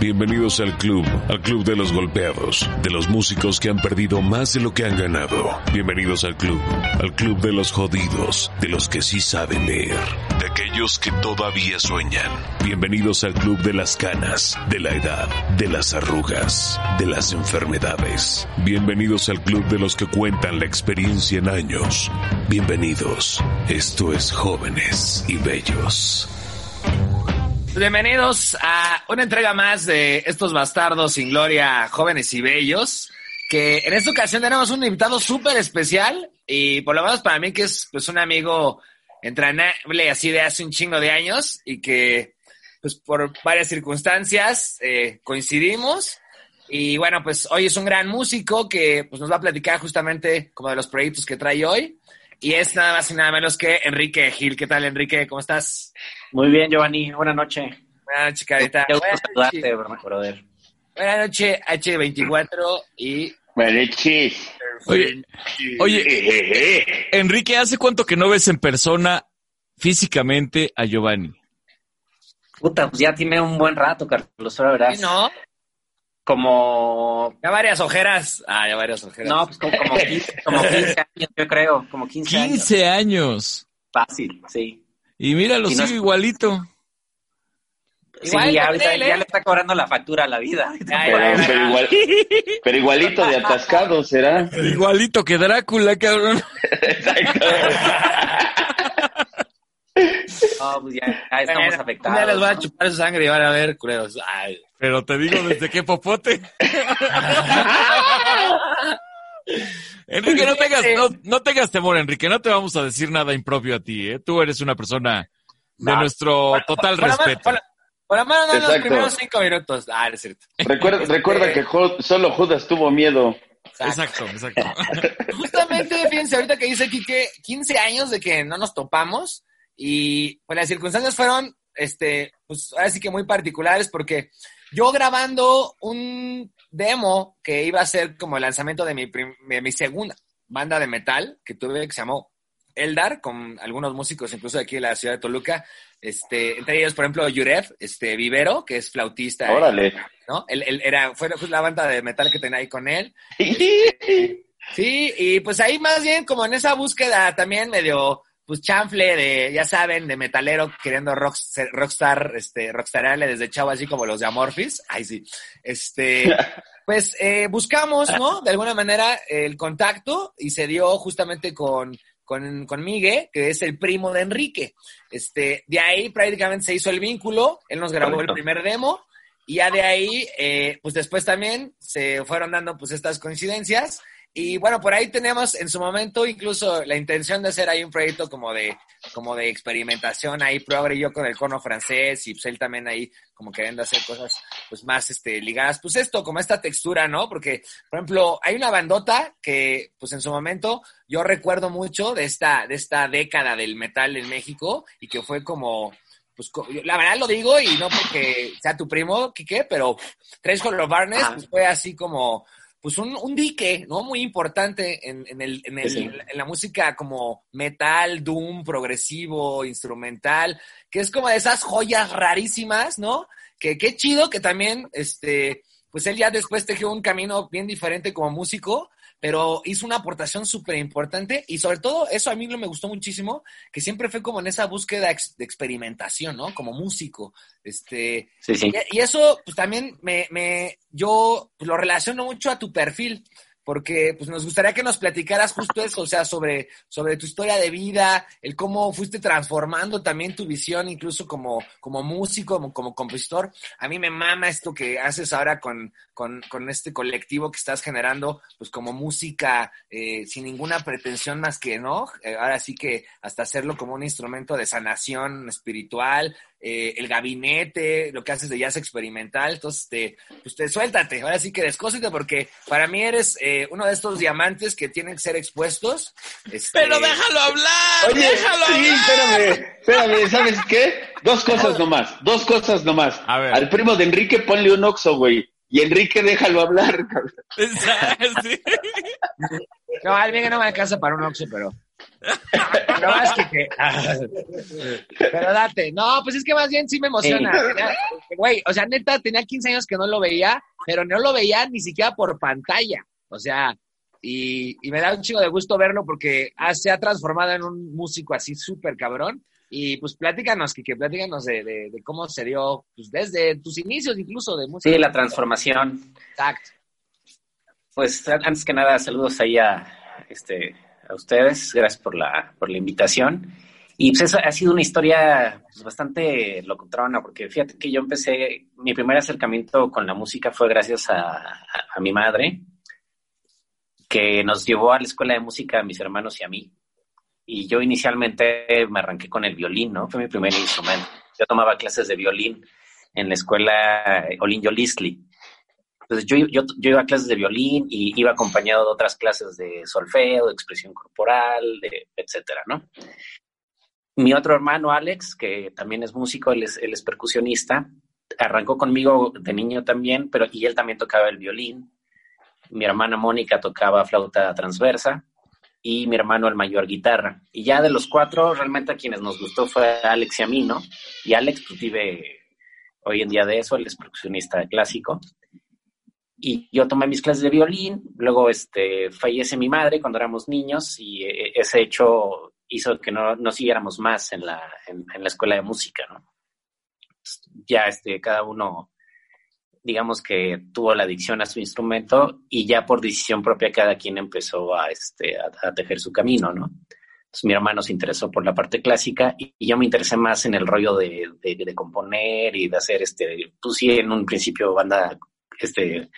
Bienvenidos al club, al club de los golpeados, de los músicos que han perdido más de lo que han ganado. Bienvenidos al club, al club de los jodidos, de los que sí saben leer, de aquellos que todavía sueñan. Bienvenidos al club de las canas, de la edad, de las arrugas, de las enfermedades. Bienvenidos al club de los que cuentan la experiencia en años. Bienvenidos. Esto es Jóvenes y Bellos. Bienvenidos a una entrega más de estos bastardos sin gloria, jóvenes y bellos, que en esta ocasión tenemos un invitado súper especial y por lo menos para mí que es pues un amigo entrenable así de hace un chingo de años y que pues por varias circunstancias eh, coincidimos. Y bueno pues hoy es un gran músico que pues nos va a platicar justamente como de los proyectos que trae hoy y es nada más y nada menos que Enrique Gil. ¿Qué tal, Enrique? ¿Cómo estás? Muy bien, Giovanni. Buenas noches. Buenas noches, carita. Qué gusto saludarte, brother. Buenas noches, H24 y... Buenas noches. Oye, oye Enrique, ¿hace cuánto que no ves en persona físicamente a Giovanni? Puta, pues ya tiene un buen rato, Carlos, ahora verás. ¿Sí, no? Como... Ya varias ojeras. Ah, ya varias ojeras. No, pues como, como, 15, como 15 años, yo creo, como 15, 15 años. Fácil, sí. Y mira, lo Y no sigo es- igualito. Sí, Igual ya, le está cobrando la factura a la vida. Pero igual, pero igualito de atascado será. Igualito que Drácula, cabrón. No, pues ya, ya estamos Bueno, afectados. Ya les voy a chupar su sangre y van a ver, culeros. Ay. Pero te digo desde qué popote. Enrique, no tengas, no, no tengas temor, Enrique. No te vamos a decir nada impropio a ti, ¿eh? Tú eres una persona de No. nuestro total Por respeto. Por, por lo menos no en los Exacto. primeros cinco minutos. Ah, es cierto. Recuerda, Este, recuerda que solo Judas tuvo miedo. Exacto, exacto. Justamente, fíjense, ahorita que dice Kike, 15 años de que no nos topamos y pues las circunstancias fueron, este, pues ahora sí que muy particulares porque yo grabando un demo que iba a ser como el lanzamiento de mi, de mi segunda banda de metal que tuve que se llamó Eldar, con algunos músicos incluso de aquí de la ciudad de Toluca, este, entre ellos, por ejemplo, Yurev, este, Vivero, que es flautista. Órale. ¿no? Él, él era, fue fue la banda de metal que tenía ahí con él. Sí, y pues ahí más bien como en esa búsqueda también medio, pues chanfle de, ya saben, de metalero queriendo rock, rockstar, este, rockstararle desde chavo así como los de Amorphis. Ay, sí. Este, pues eh, buscamos, ¿no? De alguna manera el contacto y se dio justamente con, con, con Migue, que es el primo de Enrique. Este, de ahí prácticamente se hizo el vínculo, él nos grabó Correcto. el primer demo y ya de ahí, eh, pues después también se fueron dando pues estas coincidencias. Y bueno, por ahí tenemos en su momento incluso la intención de hacer ahí un proyecto como de, como de experimentación ahí, progre yo con el cono francés y pues él también ahí como queriendo hacer cosas pues más este, ligadas, pues esto, como esta textura, ¿no? Porque, por ejemplo, hay una bandota que pues en su momento yo recuerdo mucho de esta, de esta década del metal en México y que fue como, pues la verdad lo digo y no porque sea tu primo, Quique, pero Tres Color Barnes pues, fue así como pues un, un dique, ¿no? Muy importante en, en el, en, el- Sí. en la música como metal, doom, progresivo, instrumental, que es como de esas joyas rarísimas, ¿no? Que qué chido que también, este, pues él ya después tejió un camino bien diferente como músico, pero hizo una aportación súper importante y sobre todo eso a mí lo me gustó muchísimo, que siempre fue como en esa búsqueda ex- de experimentación, ¿no? Como músico, este, Sí, sí. y, y eso, pues también me, me yo pues, lo relaciono mucho a tu perfil, porque pues nos gustaría que nos platicaras justo eso, o sea, sobre, sobre tu historia de vida, el cómo fuiste transformando también tu visión, incluso como, como músico, como, como compositor. A mí me mama esto que haces ahora con, con, con este colectivo que estás generando, pues como música eh, sin ninguna pretensión más que, ¿no? Eh, ahora sí que hasta hacerlo como un instrumento de sanación espiritual, eh, el gabinete, lo que haces de jazz experimental, entonces te, pues te suéltate, ahora sí que descósete porque para mí eres eh, uno de estos diamantes que tienen que ser expuestos. este, Pero déjalo hablar, Oye, déjalo sí, hablar. espérame, espérame, ¿sabes qué? Dos cosas nomás, dos cosas nomás. A ver. Al primo de Enrique ponle un oxo, güey. Y Enrique déjalo hablar, cabrón. Sí. No, al bien que no me alcanza para un oxo, pero... Pero más que... que- Pero date. No, pues es que más bien sí me emociona. Güey, o sea, neta, tenía 15 años que no lo veía, pero no lo veía ni siquiera por pantalla. O sea, y, y me da un chingo de gusto verlo porque ha- se ha transformado en un músico así súper cabrón. Y pues platícanos, Kike, platícanos de, de, de cómo se dio, pues desde tus inicios incluso de música. Sí, la transformación. Exacto. Pues antes que nada, saludos ahí a, este, a ustedes. Gracias por la, por la invitación. Y pues esa ha sido una historia pues, bastante locotrona, porque fíjate que yo empecé, mi primer acercamiento con la música fue gracias a, a, a mi madre, que nos llevó a la escuela de música a mis hermanos y a mí. Y yo inicialmente me arranqué con el violín, ¿no? Fue mi primer instrumento. Yo tomaba clases de violín en la escuela Olin Yolisli. Entonces yo, yo, yo iba a clases de violín y iba acompañado de otras clases de solfeo, de expresión corporal, de, etcétera, ¿no? Mi otro hermano, Alex, que también es músico, él es, él es percusionista, arrancó conmigo de niño también, pero y él también tocaba el violín. Mi hermana Mónica tocaba flauta transversa y mi hermano el mayor guitarra. Y ya de los cuatro, realmente a quienes nos gustó fue a Alex y a mí, ¿no? Y Alex pues, vive hoy en día de eso, él es percusionista clásico. Y yo tomé mis clases de violín, luego este, fallece mi madre cuando éramos niños y eh, ese hecho hizo que no, no siguiéramos más en la, en, en la escuela de música, ¿no? Ya este, cada uno, digamos que tuvo la adicción a su instrumento y ya por decisión propia cada quien empezó a, este, a, a tejer su camino, ¿no? Entonces mi hermano se interesó por la parte clásica y, y yo me interesé más en el rollo de, de, de, componer y de hacer, este, pues sí, en un principio banda, este,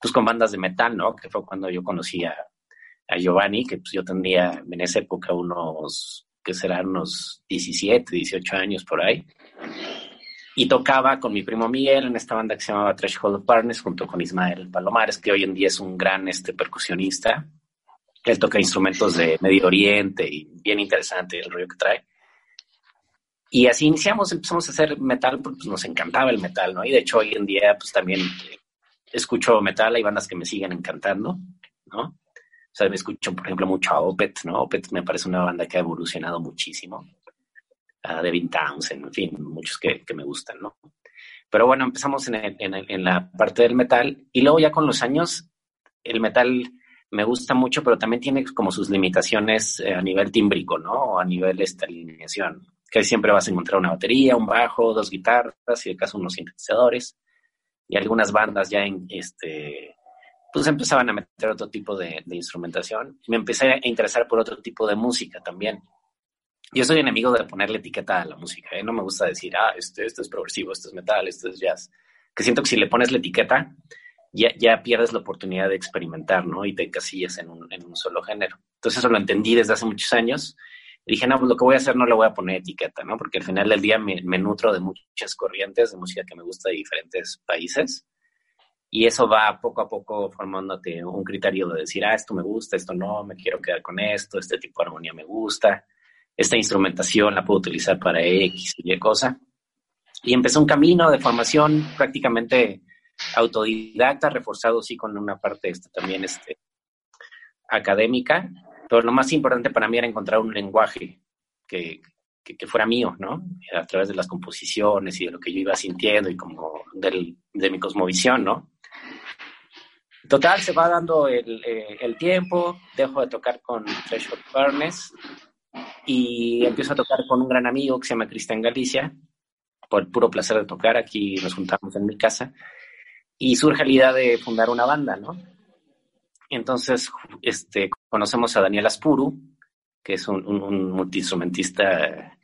pues con bandas de metal, ¿no? Que fue cuando yo conocí a, a Giovanni, que pues yo tendría en esa época unos, que serán unos 17, 18 años por ahí. Y tocaba con mi primo Miguel en esta banda que se llamaba Threshold Partners junto con Ismael Palomares, que hoy en día es un gran este, percusionista. Él toca instrumentos de Medio Oriente y bien interesante el rollo que trae. Y así iniciamos, empezamos a hacer metal porque pues, nos encantaba el metal, ¿no? Y de hecho hoy en día pues también escucho metal, hay bandas que me siguen encantando, ¿no? O sea, me escucho, por ejemplo, mucho a Opeth, ¿no? Opeth me parece una banda que ha evolucionado muchísimo. Devin Townsend, en fin, muchos que, me gustan, ¿no? Pero bueno, empezamos en, la parte del metal y luego ya con los años el metal me gusta mucho, pero también tiene como sus limitaciones a nivel tímbrico, ¿no? O a nivel esta alineación, que siempre vas a encontrar una batería, un bajo, dos guitarras y de caso unos sintetizadores y algunas bandas ya en este pues empezaban a meter otro tipo de, de, instrumentación me empecé a interesar por otro tipo de música también. Yo soy enemigo de ponerle etiqueta a la música, ¿eh? no me gusta decir, ah, esto, esto es progresivo, esto es metal, esto es jazz, que siento que si le pones la etiqueta ya, ya pierdes la oportunidad de experimentar, ¿no? Y te casillas en un, en un solo género. Entonces eso lo entendí desde hace muchos años dije, no, pues lo que voy a hacer no le voy a poner etiqueta, ¿no? Porque al final del día me, me nutro de muchas corrientes de música que me gusta de diferentes países y eso va poco a poco formándote un criterio de decir, ah, esto me gusta, esto no, me quiero quedar con esto, este tipo de armonía me gusta, esta instrumentación la puedo utilizar para X y Y cosa. Y empezó un camino de formación prácticamente autodidacta, reforzado sí con una parte este, también este, académica, pero lo más importante para mí era encontrar un lenguaje que, que, que, fuera mío, ¿no? A través de las composiciones y de lo que yo iba sintiendo y como del, de mi cosmovisión, ¿no? Total, se va dando el, eh, el tiempo, dejo de tocar con Threshold Furnace y empiezo a tocar con un gran amigo que se llama Cristian Galicia, por el puro placer de tocar, aquí nos juntamos en mi casa, y surge la idea de fundar una banda, ¿no? Entonces, este, conocemos a Daniel Aspuru, que es un, un, un multiinstrumentista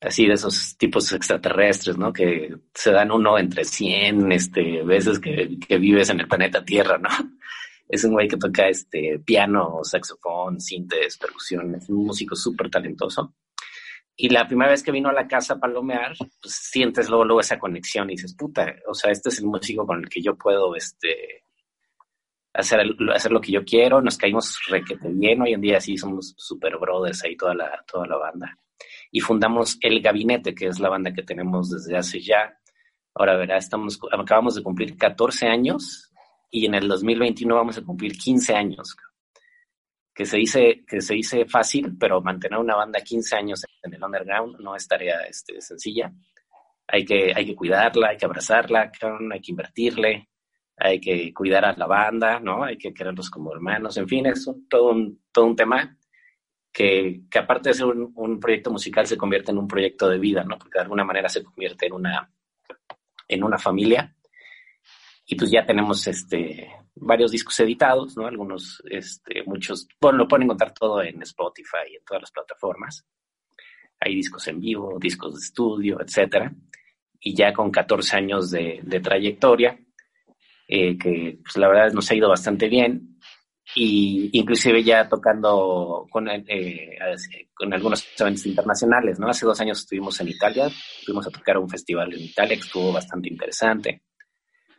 así de esos tipos extraterrestres, ¿no? Que se dan uno entre 100 este, veces que, que vives en el planeta Tierra, ¿no? Es un güey que toca este, piano, saxofón, sintes, percusión, es un músico súper talentoso. Y la primera vez que vino a la casa a palomear, pues sientes luego, luego esa conexión y dices, puta, o sea, este es el músico con el que yo puedo, este, hacer, hacer lo que yo quiero, nos caímos requete bien, hoy en día sí somos super brothers ahí toda la, toda la banda. Y fundamos El Gabinete, que es la banda que tenemos desde hace ya, ahora verá, estamos, acabamos de cumplir 14 años y en el 2021 vamos a cumplir 15 años. Que se dice, que se dice fácil, pero mantener una banda 15 años en el underground no es tarea este, sencilla. hay que, hay que cuidarla, hay que abrazarla, hay que invertirle, hay que cuidar a la banda, ¿no? Hay que quererlos como hermanos, en fin, es todo, un, todo un tema que, que aparte de ser un, un, proyecto musical se convierte en un proyecto de vida, ¿no? Porque de alguna manera se convierte en una, en una familia. Y pues ya tenemos este, varios discos editados, ¿no? Algunos, este, muchos, bueno, lo pueden encontrar todo en Spotify y en todas las plataformas. Hay discos en vivo, discos de estudio, etcétera. Y ya con 14 años de, de trayectoria, eh, que pues, la verdad nos ha ido bastante bien. Y inclusive ya tocando con, eh, con algunos eventos internacionales, ¿no? Hace dos años estuvimos en Italia, fuimos a tocar un festival en Italia que estuvo bastante interesante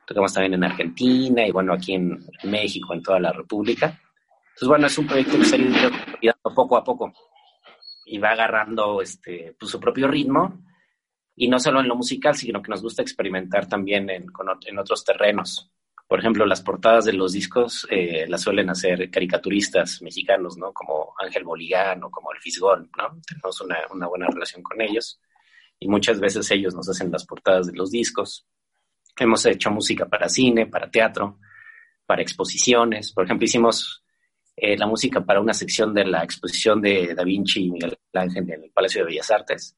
tocamos también en Argentina y bueno, aquí en México, en toda la República. Entonces, bueno, es un proyecto que se ha ido poco a poco y va agarrando este, pues, su propio ritmo y no solo en lo musical, sino que nos gusta experimentar también en, en otros terrenos. Por ejemplo, las portadas de los discos eh, las suelen hacer caricaturistas mexicanos, ¿no? Como Ángel Boligán o como El Fisgón, ¿no? Tenemos una, una buena relación con ellos y muchas veces ellos nos hacen las portadas de los discos. Hemos hecho música para cine, para teatro, para exposiciones. Por ejemplo, hicimos eh, la música para una sección de la exposición de Da Vinci y Miguel Ángel en el Palacio de Bellas Artes,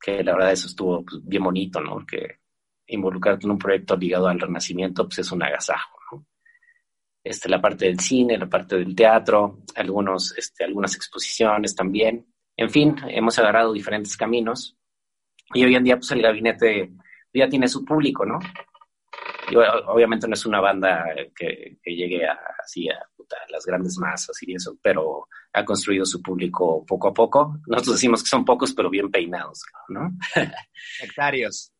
que la verdad eso estuvo pues, bien bonito, ¿no? Porque involucrarte en un proyecto ligado al Renacimiento, pues es un agasajo, ¿no? Este, la parte del cine, la parte del teatro, algunos, este, algunas exposiciones también. En fin, hemos agarrado diferentes caminos y hoy en día pues el gabinete ya tiene su público, ¿no? Y obviamente no es una banda que, llegue a, así a, las grandes masas y eso, pero ha construido su público poco a poco. Nosotros decimos que son pocos, pero bien peinados, ¿no? Hectarios.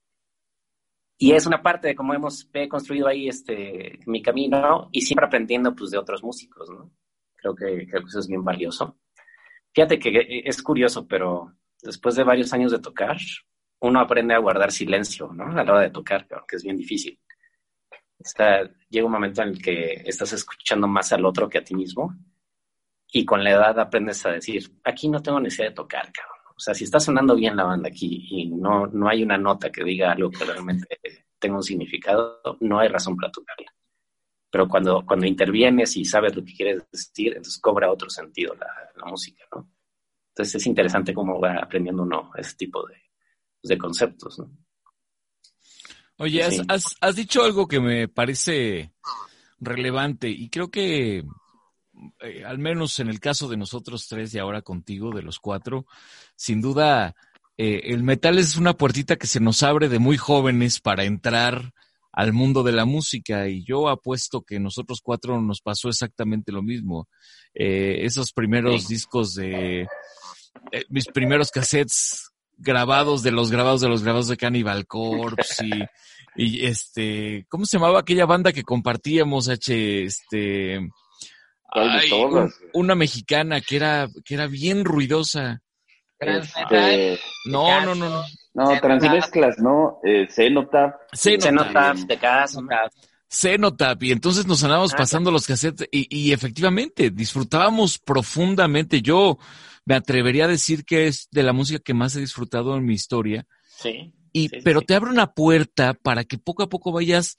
Y es una parte de cómo hemos construido ahí este, mi camino y siempre aprendiendo pues, de otros músicos, ¿no? Creo que, creo que eso es bien valioso. Fíjate que es curioso, pero después de varios años de tocar, uno aprende a guardar silencio, ¿no? A la hora de tocar, que es bien difícil. Llega un momento en el que estás escuchando más al otro que a ti mismo y con la edad aprendes a decir, aquí no tengo necesidad de tocar, cabrón. O sea, si está sonando bien la banda aquí y no, no hay una nota que diga algo que realmente tenga un significado, no hay razón para tocarla. Pero cuando, cuando intervienes y sabes lo que quieres decir, entonces cobra otro sentido la, la música, ¿no? Entonces es interesante cómo va aprendiendo uno ese tipo de, de conceptos. ¿no? Oye, has, dicho algo que me parece relevante y creo que eh, al menos en el caso de nosotros tres y ahora contigo, de los cuatro, sin duda eh, el metal es una puertita que se nos abre de muy jóvenes para entrar al mundo de la música y yo apuesto que nosotros cuatro nos pasó exactamente lo mismo. Eh, esos primeros discos de mis primeros cassettes grabados de los grabados de los grabados de Cannibal Corpse y, y este, ¿cómo se llamaba aquella banda que compartíamos, H, este, una mexicana que era, que era bien ruidosa. Este, no, no, no, no. No, transmezclas, ¿no? Eh, Cenotap. Cenotap, de casa. Cenotap, y entonces nos andábamos ah, pasando los cassettes y, y efectivamente disfrutábamos profundamente. Yo, me atrevería a decir que es de la música que más he disfrutado en mi historia. Sí. Y, pero te abre una puerta para que poco a poco vayas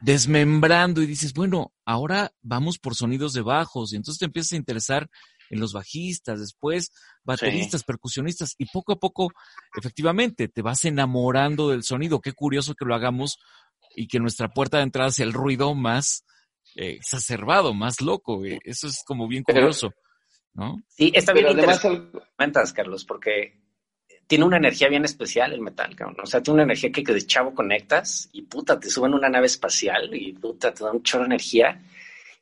desmembrando y dices, bueno, ahora vamos por sonidos de bajos y entonces te empiezas a interesar en los bajistas, después bateristas, percusionistas y poco a poco, efectivamente, te vas enamorando del sonido. Qué curioso que lo hagamos y que nuestra puerta de entrada sea el ruido más eh, exacerbado, más loco. Eh, eso es como bien curioso. Sí, está bien interesante, Carlos, porque tiene una energía bien especial el metal, cabrón. O sea, tiene una energía que, de chavo conectas y puta, te suben una nave espacial y puta, te da un chorro de energía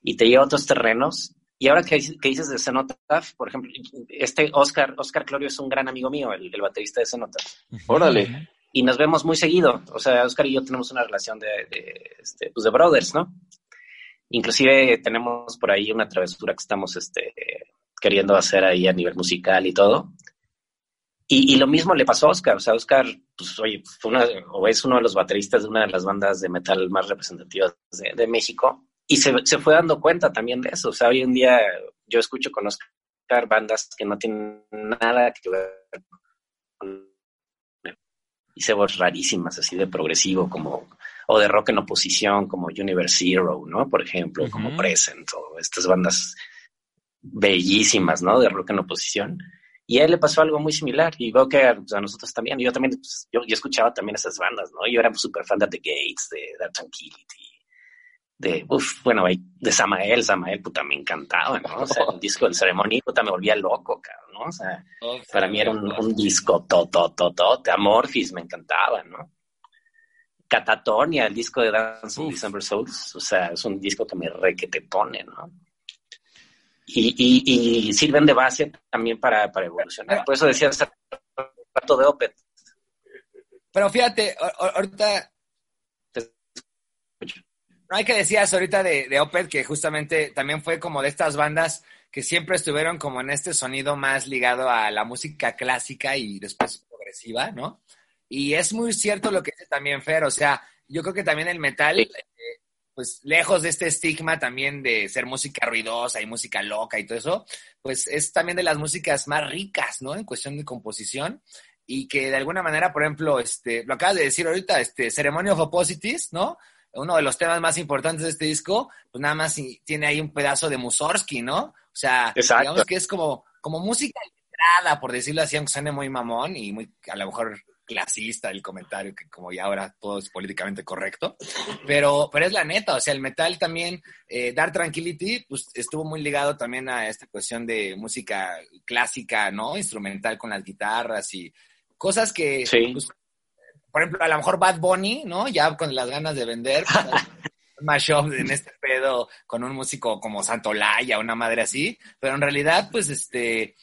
y te lleva a otros terrenos. Y ahora que, dices de Cenotaph, por ejemplo, este Oscar, Oscar Clorio es un gran amigo mío, el, baterista de Cenotaph. Órale. Y nos vemos muy seguido. O sea, Oscar y yo tenemos una relación de, de, este, pues de brothers, ¿no? Inclusive tenemos por ahí una travesura que estamos este, queriendo hacer ahí a nivel musical y todo. Y, lo mismo le pasó a Oscar. O sea, Oscar, pues, oye, fue o es uno de los bateristas de una de las bandas de metal más representativas de, México. Y se, se, fue dando cuenta también de eso. O sea, hoy en día yo escucho con Oscar bandas que no tienen nada que ver con hice voces rarísimas, así de progresivo, como, o de rock en oposición, como Universe Zero, ¿no? Por ejemplo, como Present, o estas bandas bellísimas, ¿no? De rock en oposición. Y a él le pasó algo muy similar y veo que a, nosotros también. Yo también, pues, yo, yo, escuchaba también esas bandas, ¿no? Yo era súper fan de The Gates, de Dark Tranquility, de, uff, bueno, de Samael, Samael, puta, me encantaba, ¿no? O sea, el disco del Ceremony, puta, me volvía loco, cabrón, ¿no? O sea, para mí era un, un disco to, to, to, to, de Amorphis, me encantaba, ¿no? Catatonia, el disco de Dance of December Souls, o sea, es un disco que me re que te pone, ¿no? Y, y, y, sirven de base también para, para evolucionar. Por eso decía hace rato de Opet. Pero fíjate, ahorita no hay que decías ahorita de, de Opeth que justamente también fue como de estas bandas que siempre estuvieron como en este sonido más ligado a la música clásica y después progresiva, ¿no? Y es muy cierto lo que dice también Fer, o sea, yo creo que también el metal, pues lejos de este estigma también de ser música ruidosa y música loca y todo eso, pues es también de las músicas más ricas, ¿no? En cuestión de composición y que de alguna manera, por ejemplo, este, lo acabas de decir ahorita, este, Ceremony of Opposites, ¿no? uno de los temas más importantes de este disco, pues nada más tiene ahí un pedazo de Mussorgsky, ¿no? O sea, digamos que es como, como música por decirlo así, aunque suene muy mamón y muy, a lo mejor clasista el comentario, que como ya ahora todo es políticamente correcto, pero, pero es la neta, o sea, el metal también, eh, Dark Tranquility, pues estuvo muy ligado también a esta cuestión de música clásica, ¿no? Instrumental con las guitarras y cosas que pues, por ejemplo, a lo mejor Bad Bunny, ¿no? Ya con las ganas de vender, pues, mashup en este pedo con un músico como Santolaya, una madre así, pero en realidad, pues, este,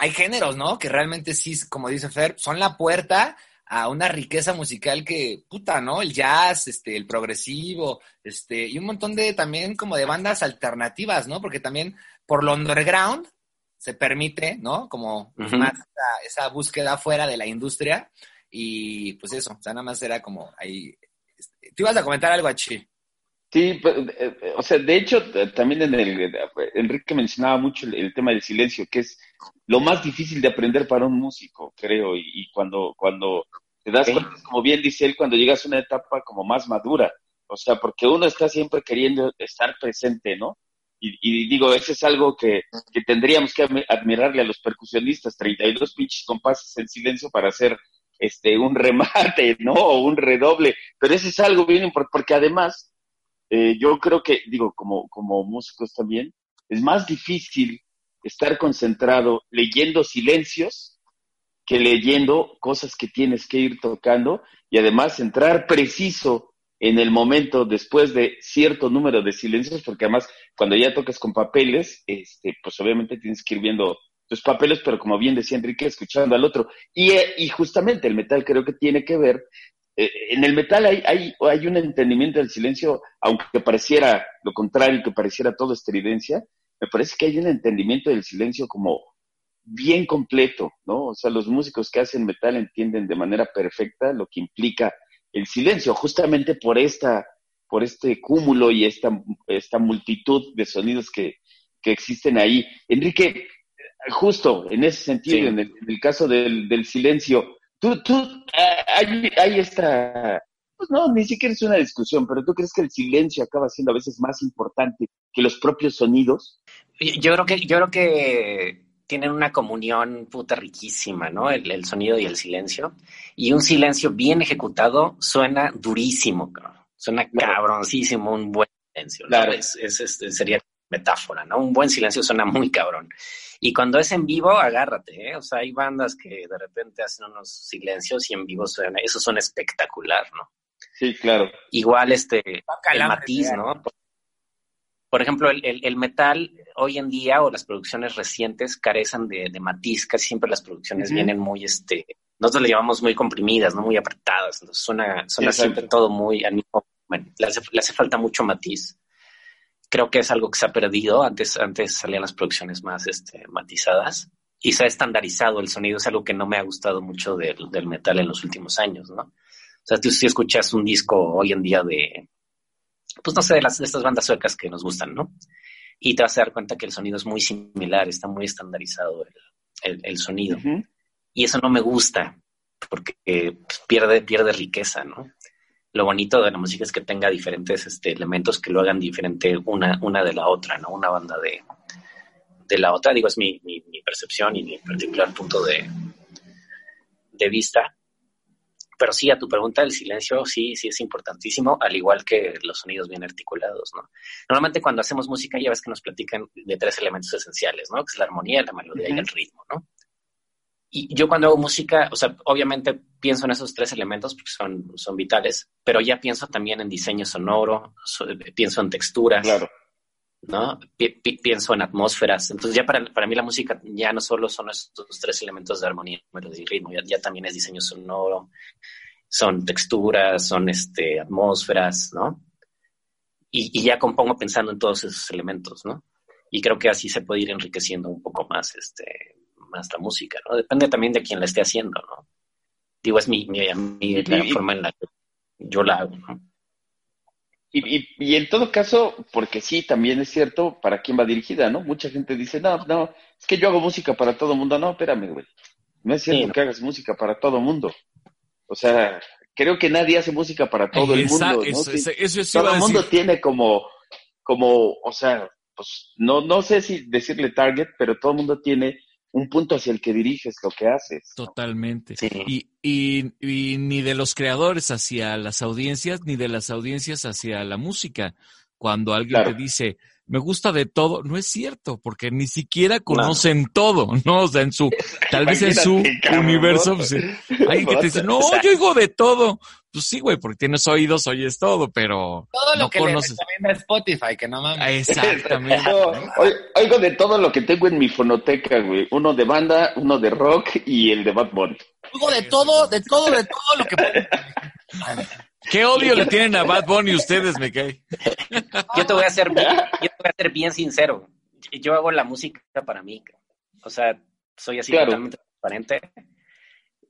hay géneros, ¿no? Que realmente sí, como dice Fer, son la puerta a una riqueza musical que, puta, ¿no? El jazz, este, el progresivo, este, y un montón de también como de bandas alternativas, ¿no? Porque también por lo underground se permite, ¿no? Como más esa, esa, búsqueda fuera de la industria y pues eso, o sea, nada más era como ahí. Este, ¿Tú ibas a comentar algo, Achi? Sí, pues, eh, eh, o sea, de hecho, también en el, Enrique mencionaba mucho el, tema del silencio, que es lo más difícil de aprender para un músico, creo, y, cuando, cuando te das cuenta, como bien dice él, cuando llegas a una etapa como más madura, o sea, porque uno está siempre queriendo estar presente, ¿no? Y, y digo, eso es algo que, que tendríamos que admirarle a los percusionistas, 32 pinches compases en silencio para hacer este, un remate, ¿no? O un redoble, pero eso es algo bien importante, porque además, eh, yo creo que, digo, como, como músicos también, es más difícil estar concentrado leyendo silencios que leyendo cosas que tienes que ir tocando y además entrar preciso en el momento después de cierto número de silencios, porque además cuando ya tocas con papeles, este, pues obviamente tienes que ir viendo tus papeles, pero como bien decía Enrique, escuchando al otro. Y, eh, y justamente el metal creo que tiene que ver, eh, en el metal hay, hay, hay un entendimiento del silencio, aunque pareciera lo contrario, que pareciera todo estridencia, me parece que hay un entendimiento del silencio como bien completo, ¿no? O sea, los músicos que hacen metal entienden de manera perfecta lo que implica el silencio, justamente por esta, por este cúmulo y esta, esta multitud de sonidos que, que existen ahí. Enrique, justo en ese sentido, en, el, caso del, del, silencio, tú, tú, eh, hay, hay esta, pues no, ni siquiera es una discusión, pero tú crees que el silencio acaba siendo a veces más importante que los propios sonidos? Yo creo que, yo creo que tienen una comunión puta riquísima, ¿no? El, el sonido y el silencio. Y un silencio bien ejecutado suena durísimo, Suena cabroncísimo un buen silencio. Claro. Es, es, es, sería metáfora, ¿no? Un buen silencio suena muy cabrón. Y cuando es en vivo, agárrate, ¿eh? O sea, hay bandas que de repente hacen unos silencios y en vivo suena, eso suena espectacular, ¿no? Sí, claro. Igual este, el matiz, ¿no? Por, ejemplo, el, el, metal hoy en día o las producciones recientes carecen de, de matiz, casi siempre las producciones vienen muy, este, nosotros le llamamos muy comprimidas, ¿no? Muy apretadas, entonces suena, suena siempre todo muy al mismo, bueno, le hace, le hace falta mucho matiz creo que es algo que se ha perdido. Antes, antes salían las producciones más este, matizadas y se ha estandarizado el sonido. Es algo que no me ha gustado mucho del, del metal en los últimos años, ¿no? O sea, tú si escuchas un disco hoy en día de, pues no sé, de, las, de estas bandas suecas que nos gustan, ¿no? Y te vas a dar cuenta que el sonido es muy similar, está muy estandarizado el, el, sonido. Y eso no me gusta. porque pues, pierde, pierde riqueza, ¿no? Lo bonito de la música es que tenga diferentes este, elementos que lo hagan diferente una, una de la otra, ¿no? Una banda de, de la otra, digo, es mi, mi, percepción y mi particular punto de, de vista. Pero sí, a tu pregunta, el silencio sí, sí es importantísimo, al igual que los sonidos bien articulados, ¿no? Normalmente cuando hacemos música ya ves que nos platican de tres elementos esenciales, ¿no? Que es la armonía, la melodía y el ritmo, ¿no? Y yo cuando hago música, o sea, obviamente pienso en esos tres elementos porque son, son vitales, pero ya pienso también en diseño sonoro, pienso en texturas, claro. ¿No? pienso en atmósferas. Entonces ya para, para, mí la música ya no solo son estos tres elementos de armonía, melodía y ritmo, ya, también es diseño sonoro, son texturas, son este, atmósferas, ¿no? Y, y ya compongo pensando en todos esos elementos, ¿no? Y creo que así se puede ir enriqueciendo un poco más este, más la música, ¿no? Depende también de quién la esté haciendo, ¿no? Digo, es mi, mi, la forma en la que yo la hago, ¿no? Y, y, en todo caso, porque sí, también es cierto para quién va dirigida, ¿no? Mucha gente dice, no, no, es que yo hago música para todo el mundo. No, espérame, güey. No es cierto que hagas música para todo el mundo. O sea, creo que nadie hace música para todo el mundo. ¿no? Eso, eso, todo el mundo tiene como, como, o sea, pues no, no sé si decirle target, pero todo el mundo tiene un punto hacia el que diriges lo que haces. Totalmente. Y, y, y, ni de los creadores hacia las audiencias, ni de las audiencias hacia la música. Cuando alguien te dice, me gusta de todo, no es cierto, porque ni siquiera conocen todo, ¿no? O sea, en su, tal vez en su universo, pues, alguien que te dice, no, yo oigo de todo. Pues sí, güey, porque tienes oídos, oyes todo, pero. Todo lo que conoces. le Spotify, que no mames. Exactamente. oigo de todo lo que tengo en mi fonoteca, güey. Uno de banda, uno de rock y el de Bad Bunny. De todo, de todo, de todo lo que ¿Qué odio le tienen a Bad Bunny ustedes, me cae? Yo te voy a ser, yo te voy a ser bien sincero. Yo hago la música para mí. O sea, soy así totalmente transparente.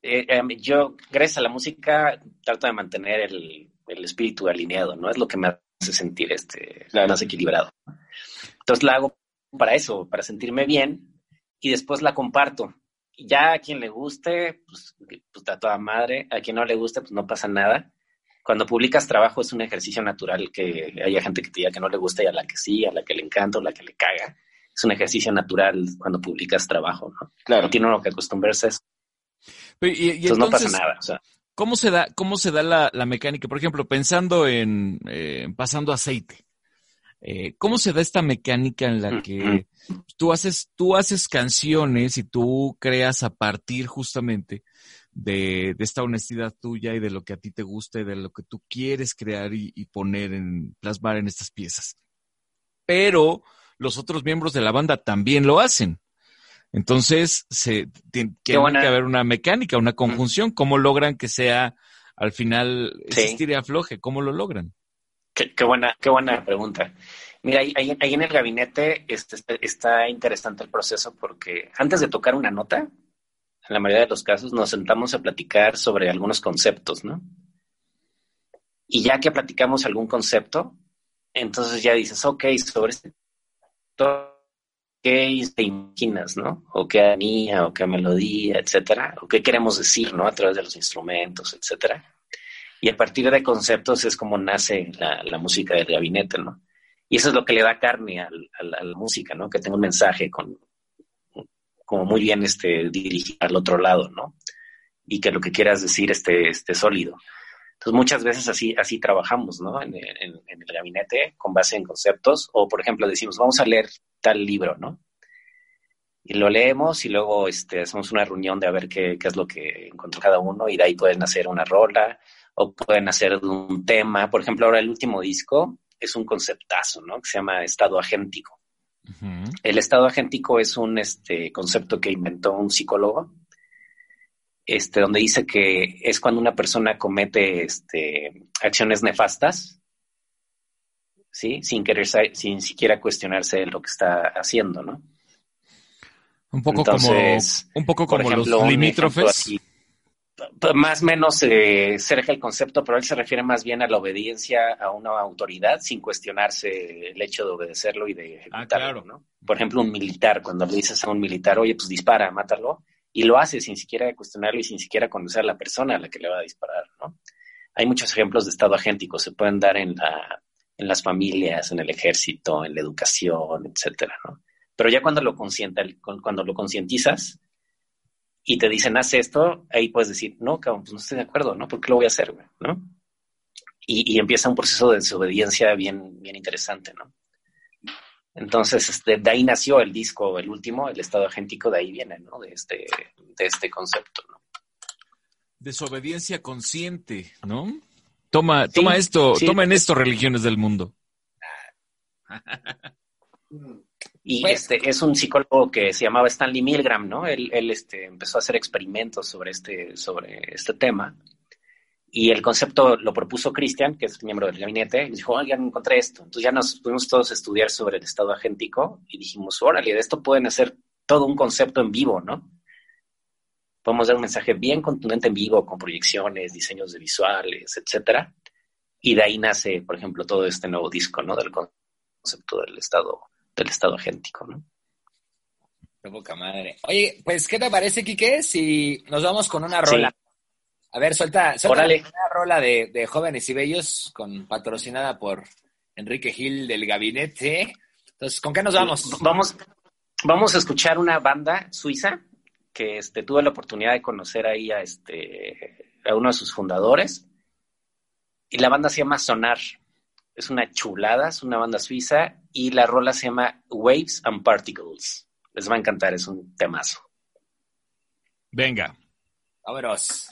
Eh, em, yo, gracias a la música, trato de mantener el, el, espíritu alineado, ¿no? Es lo que me hace sentir este, más equilibrado. Entonces la hago para eso, para sentirme bien, y después la comparto. Ya a quien le guste, pues, pues a toda madre, a quien no le guste, pues no pasa nada cuando publicas trabajo es un ejercicio natural que haya gente que te diga que no le gusta y a la que sí, a la que le encanta o la que le caga. Es un ejercicio natural cuando publicas trabajo, ¿no? Claro. No tiene uno que acostumbrarse a eso. Y, entonces, no pasa nada. O sea. ¿Cómo se da, cómo se da la, mecánica? Por ejemplo, pensando en eh, pasando aceite. Eh, ¿Cómo se da esta mecánica en la que tú haces, tú haces canciones y tú creas a partir justamente de, esta honestidad tuya y de lo que a ti te gusta y de lo que tú quieres crear y, poner en, plasmar en estas piezas. Pero los otros miembros de la banda también lo hacen. Entonces, se, tiene, que haber una mecánica, una conjunción. ¿Cómo logran que sea al final existir y afloje? ¿Cómo lo logran? Qué, buena, qué buena pregunta. Mira, ahí, ahí en el gabinete este, está interesante el proceso porque antes de tocar una nota, en la mayoría de los casos, nos sentamos a platicar sobre algunos conceptos, ¿no? Y ya que platicamos algún concepto, entonces ya dices, ok, sobre este ¿qué te imaginas, no? O qué armonía, o qué melodía, etcétera, o qué queremos decir, ¿no? A través de los instrumentos, etcétera. Y a partir de conceptos es como nace la, música del gabinete, ¿no? Y eso es lo que le da carne a la música, ¿no? Que tenga un mensaje con, como muy bien este, dirigir al otro lado, ¿no? Y que lo que quieras decir esté, esté sólido. Entonces, muchas veces así, así trabajamos, ¿no? En, el gabinete, con base en conceptos, o por ejemplo, decimos, vamos a leer tal libro, ¿no? Y lo leemos y luego este, hacemos una reunión de a ver qué, qué es lo que encontró cada uno y de ahí pueden hacer una rola o pueden hacer un tema. Por ejemplo, ahora el último disco es un conceptazo, ¿no? Que se llama Estado Agéntico. El estado agéntico es un este, concepto que inventó un psicólogo, este, donde dice que es cuando una persona comete este, acciones nefastas, ¿sí? sin querer, sin siquiera cuestionarse lo que está haciendo, ¿no? Un poco como, un poco como los limítrofes más o menos eh, cerca el concepto, pero él se refiere más bien a la obediencia a una autoridad sin cuestionarse el hecho de obedecerlo y de ah, ejecutarlo, ¿no? Por ejemplo, un militar, cuando le dices a un militar, oye, pues dispara, mátalo, y lo hace sin siquiera cuestionarlo y sin siquiera conocer a la persona a la que le va a disparar, ¿no? Hay muchos ejemplos de estado agéntico, se pueden dar en, la, en las familias, en el ejército, en la educación, etcétera, ¿no? Pero ya cuando lo, cuando lo concientizas y te dicen, haz esto, ahí puedes decir, no, cabrón, pues no estoy de acuerdo, ¿no? ¿Por qué lo voy a hacer, ¿no? Y, y, empieza un proceso de desobediencia bien, bien interesante, ¿no? Entonces, este, de ahí nació el disco, el último, el estado agéntico, de ahí viene, ¿no? De este, de este concepto, ¿no? Desobediencia consciente, ¿no? Toma, toma esto, toma en esto religiones del mundo. Y pues este es un psicólogo que se llamaba Stanley Milgram, ¿no? Él, él este, empezó a hacer experimentos sobre este, sobre este tema. Y el concepto lo propuso Christian, que es miembro del gabinete, y dijo, oigan, encontré esto. Entonces ya nos pudimos todos estudiar sobre el estado agéntico y dijimos, órale, de esto pueden hacer todo un concepto en vivo, ¿no? Podemos dar un mensaje bien contundente en vivo, con proyecciones, diseños de visuales, etcétera. Y de ahí nace, por ejemplo, todo este nuevo disco, ¿no? Del concepto del estado, del estado agéntico, ¿no? Qué poca madre. Oye, pues, ¿qué te parece, Quique, si nos vamos con una rola? A ver, suelta, suelta una rola de, Jóvenes y Bellos, con, patrocinada por Enrique Gil del Gabinete. Entonces, ¿con qué nos vamos? Vamos, vamos a escuchar una banda suiza que este, tuve la oportunidad de conocer ahí a, este, a uno de sus fundadores. Y la banda se llama Sonar. Es una chulada, es una banda suiza. Y la rola se llama Waves and Particles. Les va a encantar, es un temazo. Venga. Vámonos.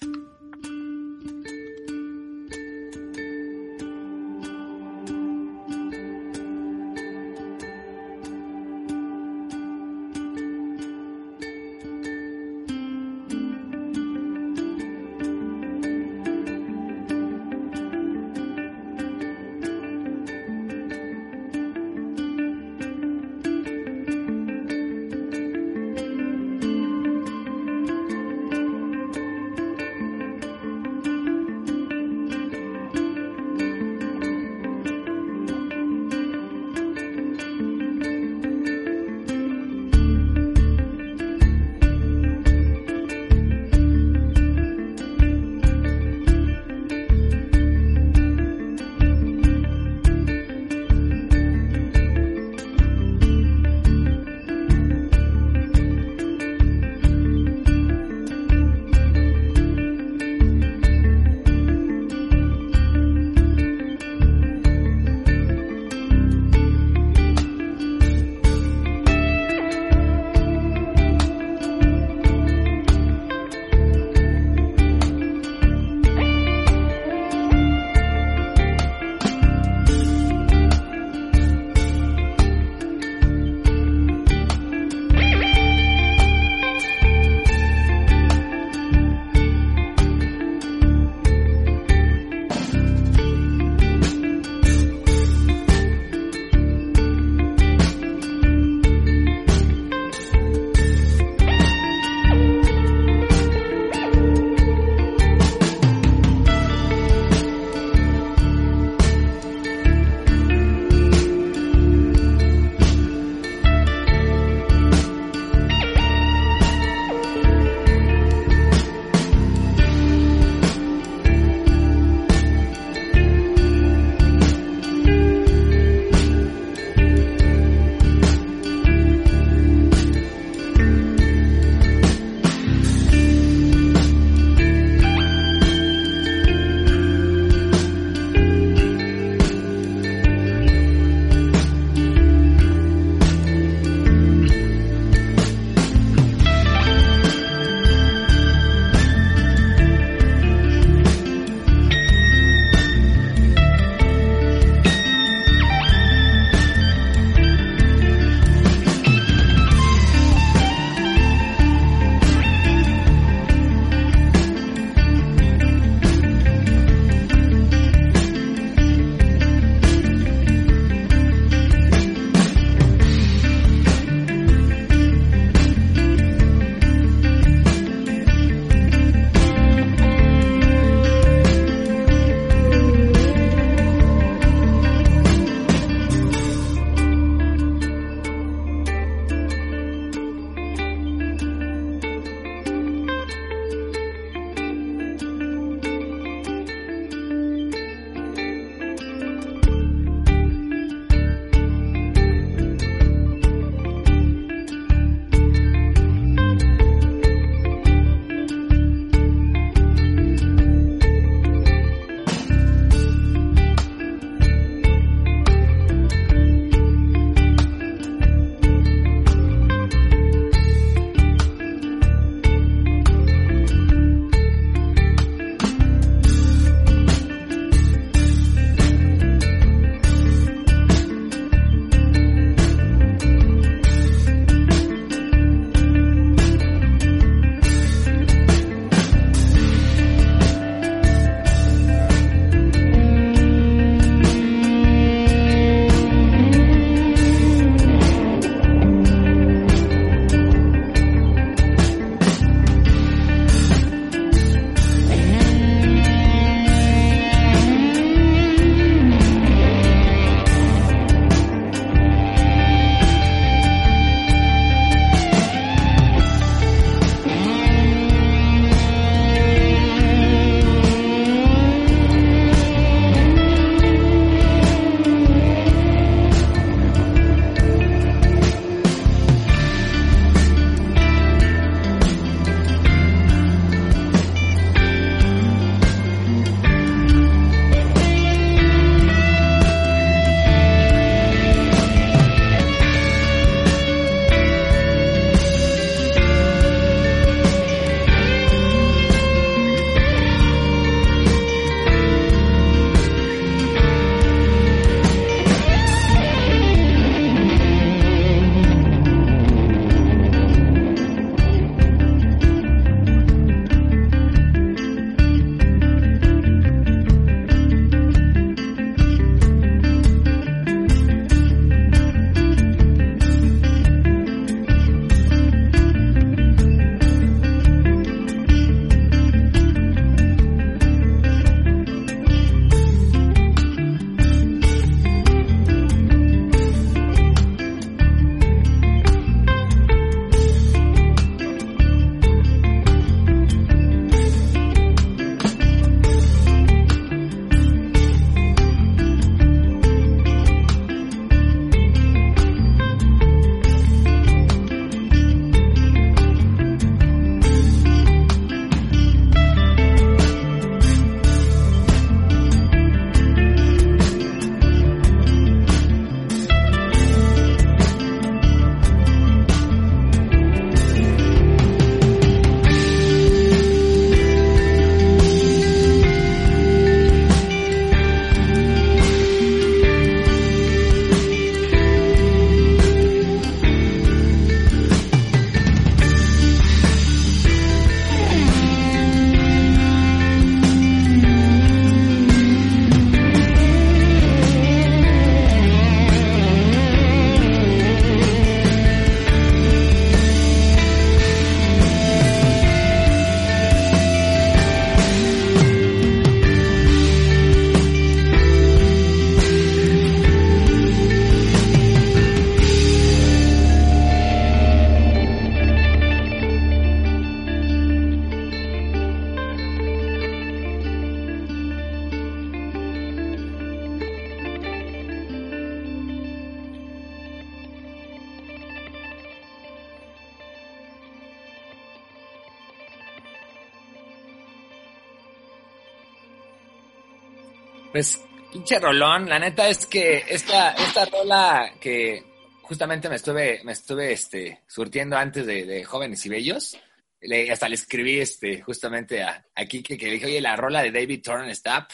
Pinche rolón, la neta es que esta, esta rola que justamente me estuve, me estuve este, surtiendo antes de, Jóvenes y Bellos, le, hasta le escribí este, justamente a, aquí que, que dije, oye, la rola de David Thorne está,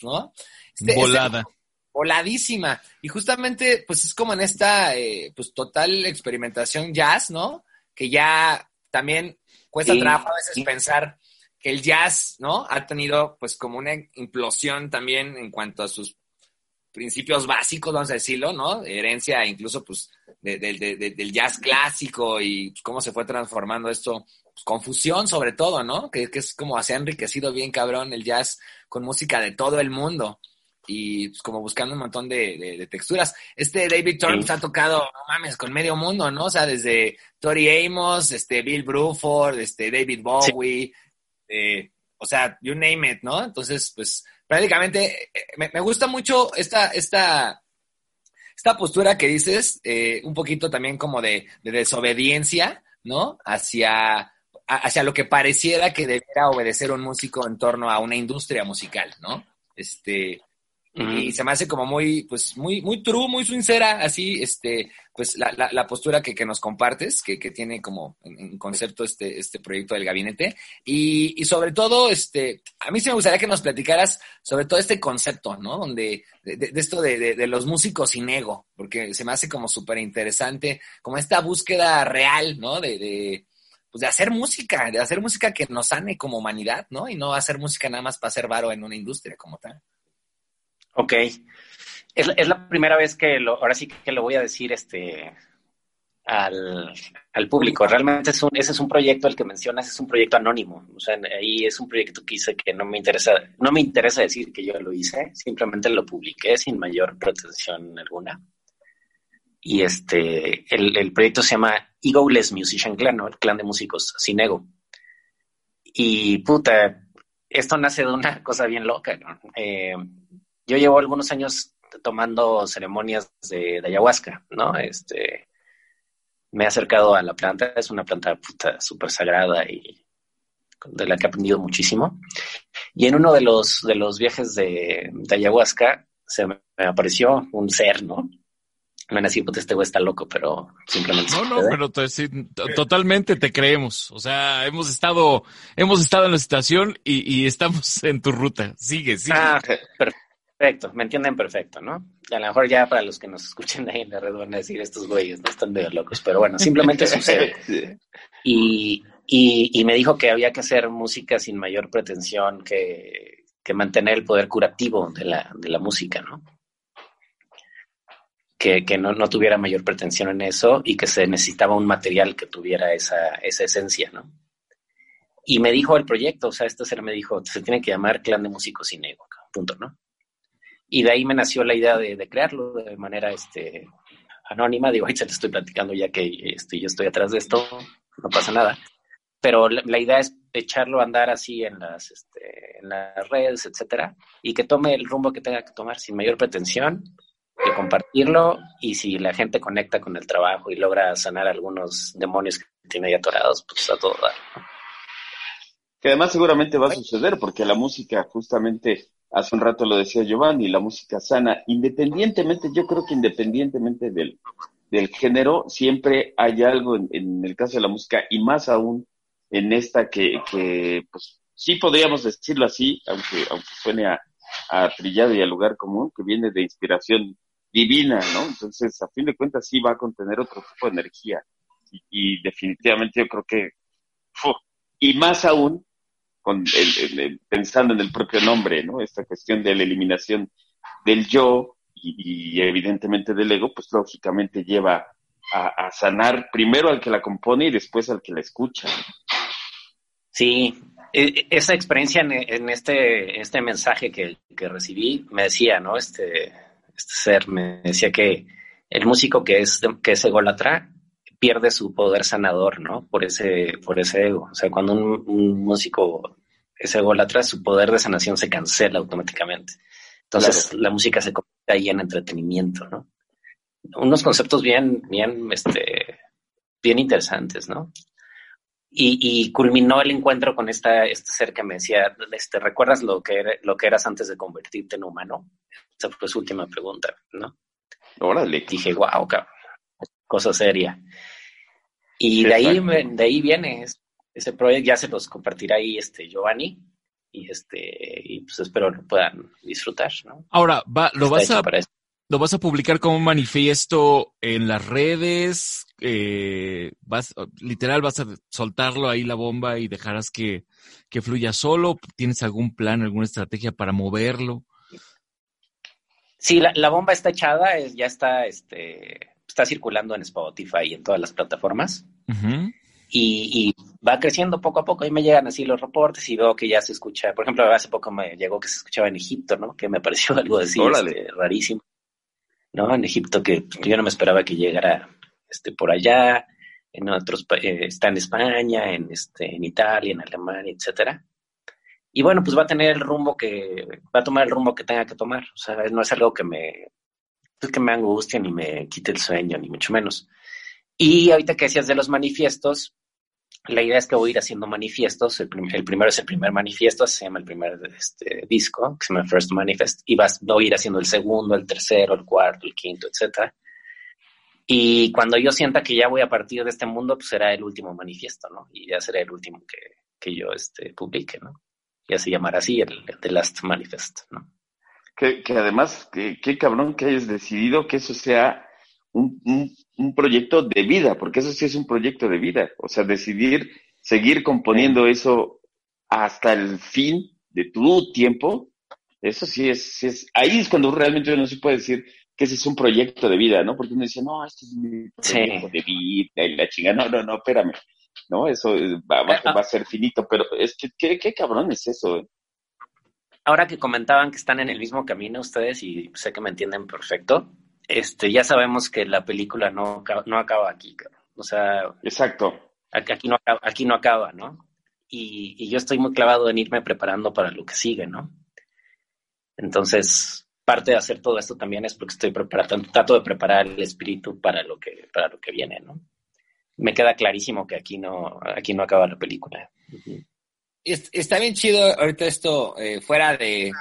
¿no? Este, Volada. voladísima. Y justamente, pues es como en esta, eh, pues total experimentación jazz, ¿no? Que ya también cuesta trabajo a veces pensar que el jazz, ¿no? Ha tenido pues como una implosión también en cuanto a sus principios básicos, vamos a decirlo, ¿no? Herencia incluso pues del jazz clásico y pues, cómo se fue transformando esto, pues, confusión sobre todo, ¿no? Que, que, es como se ha enriquecido bien cabrón el jazz con música de todo el mundo y pues como buscando un montón de, texturas. Este David Thorne ha tocado, no mames, con medio mundo, ¿no? O sea, desde Tori Amos, este Bill Bruford, este David Bowie, eh, o sea, you name it, ¿no? Entonces, pues prácticamente eh, me, gusta mucho esta, esta, esta postura que dices, eh, un poquito también como de, desobediencia, ¿no? Hacia, hacia lo que pareciera que debiera obedecer un músico en torno a una industria musical, ¿no? Este, y se me hace como muy, pues, muy, muy true, muy sincera, así, este, pues, la, la, la postura que, que, nos compartes, que, que tiene como en, concepto este, este proyecto del gabinete. Y, y, sobre todo, este, a mí sí me gustaría que nos platicaras sobre todo este concepto, ¿no? Donde, de, de esto de, de, los músicos sin ego, porque se me hace como súper interesante, como esta búsqueda real, ¿no? De, de, pues de hacer música, de hacer música que nos sane como humanidad, ¿no? Y no hacer música nada más para hacer varo en una industria como tal. Ok. Es, es, la primera vez que lo, ahora sí que lo voy a decir este al, al público. Realmente es un, ese es un proyecto, el que mencionas, es un proyecto anónimo. O sea, ahí es un proyecto que hice que no me interesa, no me interesa decir que yo lo hice, simplemente lo publiqué sin mayor pretensión alguna. Y este, el, el proyecto se llama Egoless Musician Clan, ¿no? El clan de músicos sin ego. Y puta, esto nace de una cosa bien loca, ¿no? Eh, yo llevo algunos años tomando ceremonias de, ayahuasca, ¿no? Este, me he acercado a la planta, es una planta puta súper sagrada y de la que he aprendido muchísimo. Y en uno de los, de los viajes de, ayahuasca se me, apareció un ser, ¿no? Así, pues este güey está loco, pero simplemente. No, no, pero totalmente te creemos. O sea, hemos estado, hemos estado en la estación y, y estamos en tu ruta. Sigue, sigue. Ah, perfecto. Perfecto, me entienden perfecto, ¿no? Y a lo mejor ya para los que nos escuchen ahí en la red van a decir estos güeyes no están medio locos, pero bueno, simplemente sucede. Y, y, me dijo que había que hacer música sin mayor pretensión que, que mantener el poder curativo de la, de la música, ¿no? Que, que no, no, tuviera mayor pretensión en eso y que se necesitaba un material que tuviera esa, esa esencia, ¿no? Y me dijo el proyecto, o sea, este ser me dijo, se tiene que llamar Clan de Músicos Sin Ego, punto, ¿no? Y de ahí me nació la idea de, crearlo de manera este, anónima. Digo, ahí se te estoy platicando ya que este, yo estoy atrás de esto, no pasa nada. Pero la, idea es echarlo a andar así en las, este, en las redes, etcétera, y que tome el rumbo que tenga que tomar sin mayor pretensión, de compartirlo y si la gente conecta con el trabajo y logra sanar algunos demonios que tiene ahí atorados, pues a todo dar. Que además seguramente va a suceder porque la música justamente Hace un rato lo decía Giovanni, la música sana, independientemente, yo creo que independientemente del, del género, siempre hay algo en, el caso de la música y más aún en esta que, que pues sí podríamos decirlo así, aunque, aunque suene a, a trillado y a lugar común, que viene de inspiración divina, ¿no? Entonces, a fin de cuentas, sí va a contener otro tipo de energía. Y, definitivamente yo creo que, y más aún con el, pensando en el propio nombre, ¿no? Esta cuestión de la eliminación del yo y, evidentemente del ego, pues lógicamente lleva a, sanar primero al que la compone y después al que la escucha. Sí, e, e, esa experiencia en, este, este mensaje que, recibí me decía, ¿no? Este, este ser me decía que el músico que es, que es ególatra pierde su poder sanador, ¿no? Por ese, por ese ego. O sea, cuando un, músico es ególatra, su poder de sanación se cancela automáticamente. Entonces la música se convierte ahí en entretenimiento, ¿no? Unos conceptos bien, bien, este, bien interesantes, ¿no? Y, culminó el encuentro con esta, este ser que me decía, este, ¿recuerdas lo que, lo que eras antes de convertirte en humano? Esa fue su última pregunta, ¿no? Órale. Dije, wow, cosa seria. Y de ahí, de ahí viene ese proyecto, ya se los compartirá ahí este Giovanni, y este y pues espero lo puedan disfrutar, ¿no? Ahora, va, lo vas a lo vas a publicar como un manifiesto en las redes, eh, vas literal vas a soltarlo ahí la bomba y dejarás que, que fluya solo, ¿tienes algún plan, alguna estrategia para moverlo? Sí, la, la bomba está echada, es, ya está, este, está circulando en Spotify y en todas las plataformas. y, va creciendo poco a poco. Y me llegan así los reportes y veo que ya se escucha. Por ejemplo, hace poco me llegó que se escuchaba en Egipto, ¿no? Que me pareció algo así este, rarísimo. ¿No? En Egipto que yo no me esperaba que llegara este, por allá. En otros eh, está en España, en, este, en Italia, en Alemania, etcétera. Y bueno, pues va a tener el rumbo que, va a tomar el rumbo que tenga que tomar. O sea, no es algo que me, pues que me angustia ni me quite el sueño, ni mucho menos. Y ahorita que decías de los manifiestos, la idea es que voy a ir haciendo manifiestos. El, primero es el primer manifiesto, se llama el primer este, disco, que se llama First Manifest, y vas, voy a ir haciendo el segundo, el tercero, el cuarto, el quinto, etc. Y cuando yo sienta que ya voy a partir de este mundo, pues será el último manifiesto, ¿no? Y ya será el último que, que yo este, publique, ¿no? Ya se llamará así el, The Last Manifest, ¿no? Que, que además, qué cabrón que hayas decidido que eso sea un, un, proyecto de vida, porque eso sí es un proyecto de vida. O sea, decidir seguir componiendo eso hasta el fin de tu tiempo, eso sí es, es, ahí es cuando realmente uno sí puede decir que ese es un proyecto de vida, ¿no? Porque uno dice, no, este es mi proyecto de vida y la chingada, no, no, no, espérame, ¿no? Eso va, va, va, a ser finito, pero es que, ¿qué, qué cabrón es eso? Eh? Ahora que comentaban que están en el mismo camino ustedes y sé que me entienden perfecto, este, ya sabemos que la película no, no acaba aquí, o sea... Exacto. Aquí no, aquí no acaba, ¿no? Y, y, yo estoy muy clavado en irme preparando para lo que sigue, ¿no? Entonces, parte de hacer todo esto también es porque estoy preparando, trato de preparar el espíritu para lo que, para lo que viene, ¿no? Me queda clarísimo que aquí no, aquí no acaba la película. Está bien chido ahorita esto, eh, fuera de,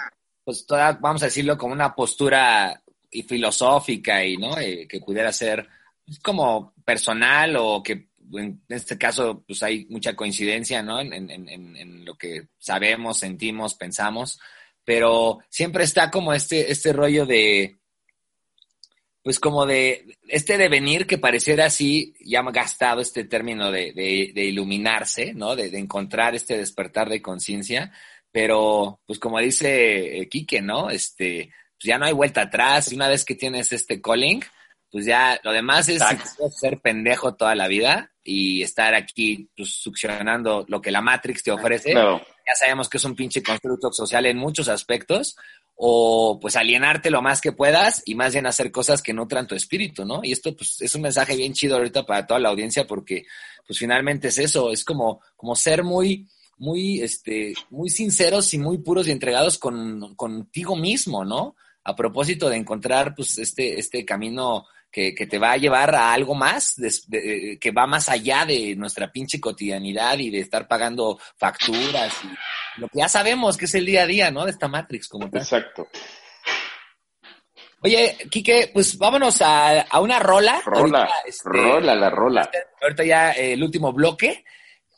pues toda, vamos a decirlo, como una postura y filosófica y, ¿no? Eh, que pudiera ser como personal o que en este caso pues hay mucha coincidencia, ¿no? En, en, en, lo que sabemos, sentimos, pensamos, pero siempre está como este, este rollo de, pues como de este devenir que pareciera así, ya ha gastado este término de, de, iluminarse, ¿no? De, de, encontrar este despertar de conciencia, pero pues como dice eh, Quique, ¿no? Este, pues ya no hay vuelta atrás. Y una vez que tienes este calling, pues ya lo demás es ser pendejo toda la vida y estar aquí pues, succionando lo que la Matrix te ofrece. Ya sabemos que es un pinche constructo social en muchos aspectos. O pues alienarte lo más que puedas y más bien hacer cosas que nutran tu espíritu, ¿no? Y esto pues es un mensaje bien chido ahorita para toda la audiencia porque pues finalmente es eso, es como, como ser muy, muy, este, muy sinceros y muy puros y entregados con, contigo mismo, ¿no? a propósito de encontrar pues este, este camino que, que te va a llevar a algo más, que va más allá de nuestra pinche cotidianidad y de estar pagando facturas y lo que ya sabemos que es el día a día, ¿no? De esta Matrix como tal. Exacto. Oye, Quique, pues vámonos a, a una rola. Rola, este, rola, la rola. Ahorita ya el último bloque.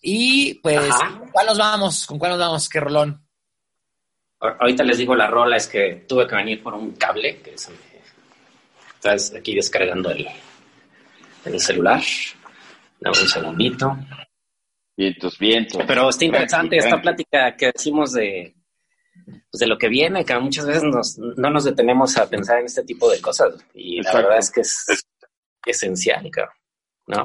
Y pues, ¿con cuál nos vamos? ¿Con cuál nos vamos? ¿Qué rolón? Ahorita les digo la rola, es que tuve que venir por un cable, que es, estás aquí descargando el, el celular. Dame un segundito. Vientos, vientos. Pero está interesante esta plática que decimos de, pues de lo que viene, que muchas veces no nos detenemos a pensar en este tipo de cosas. Y la verdad es que es, esencial, ¿no?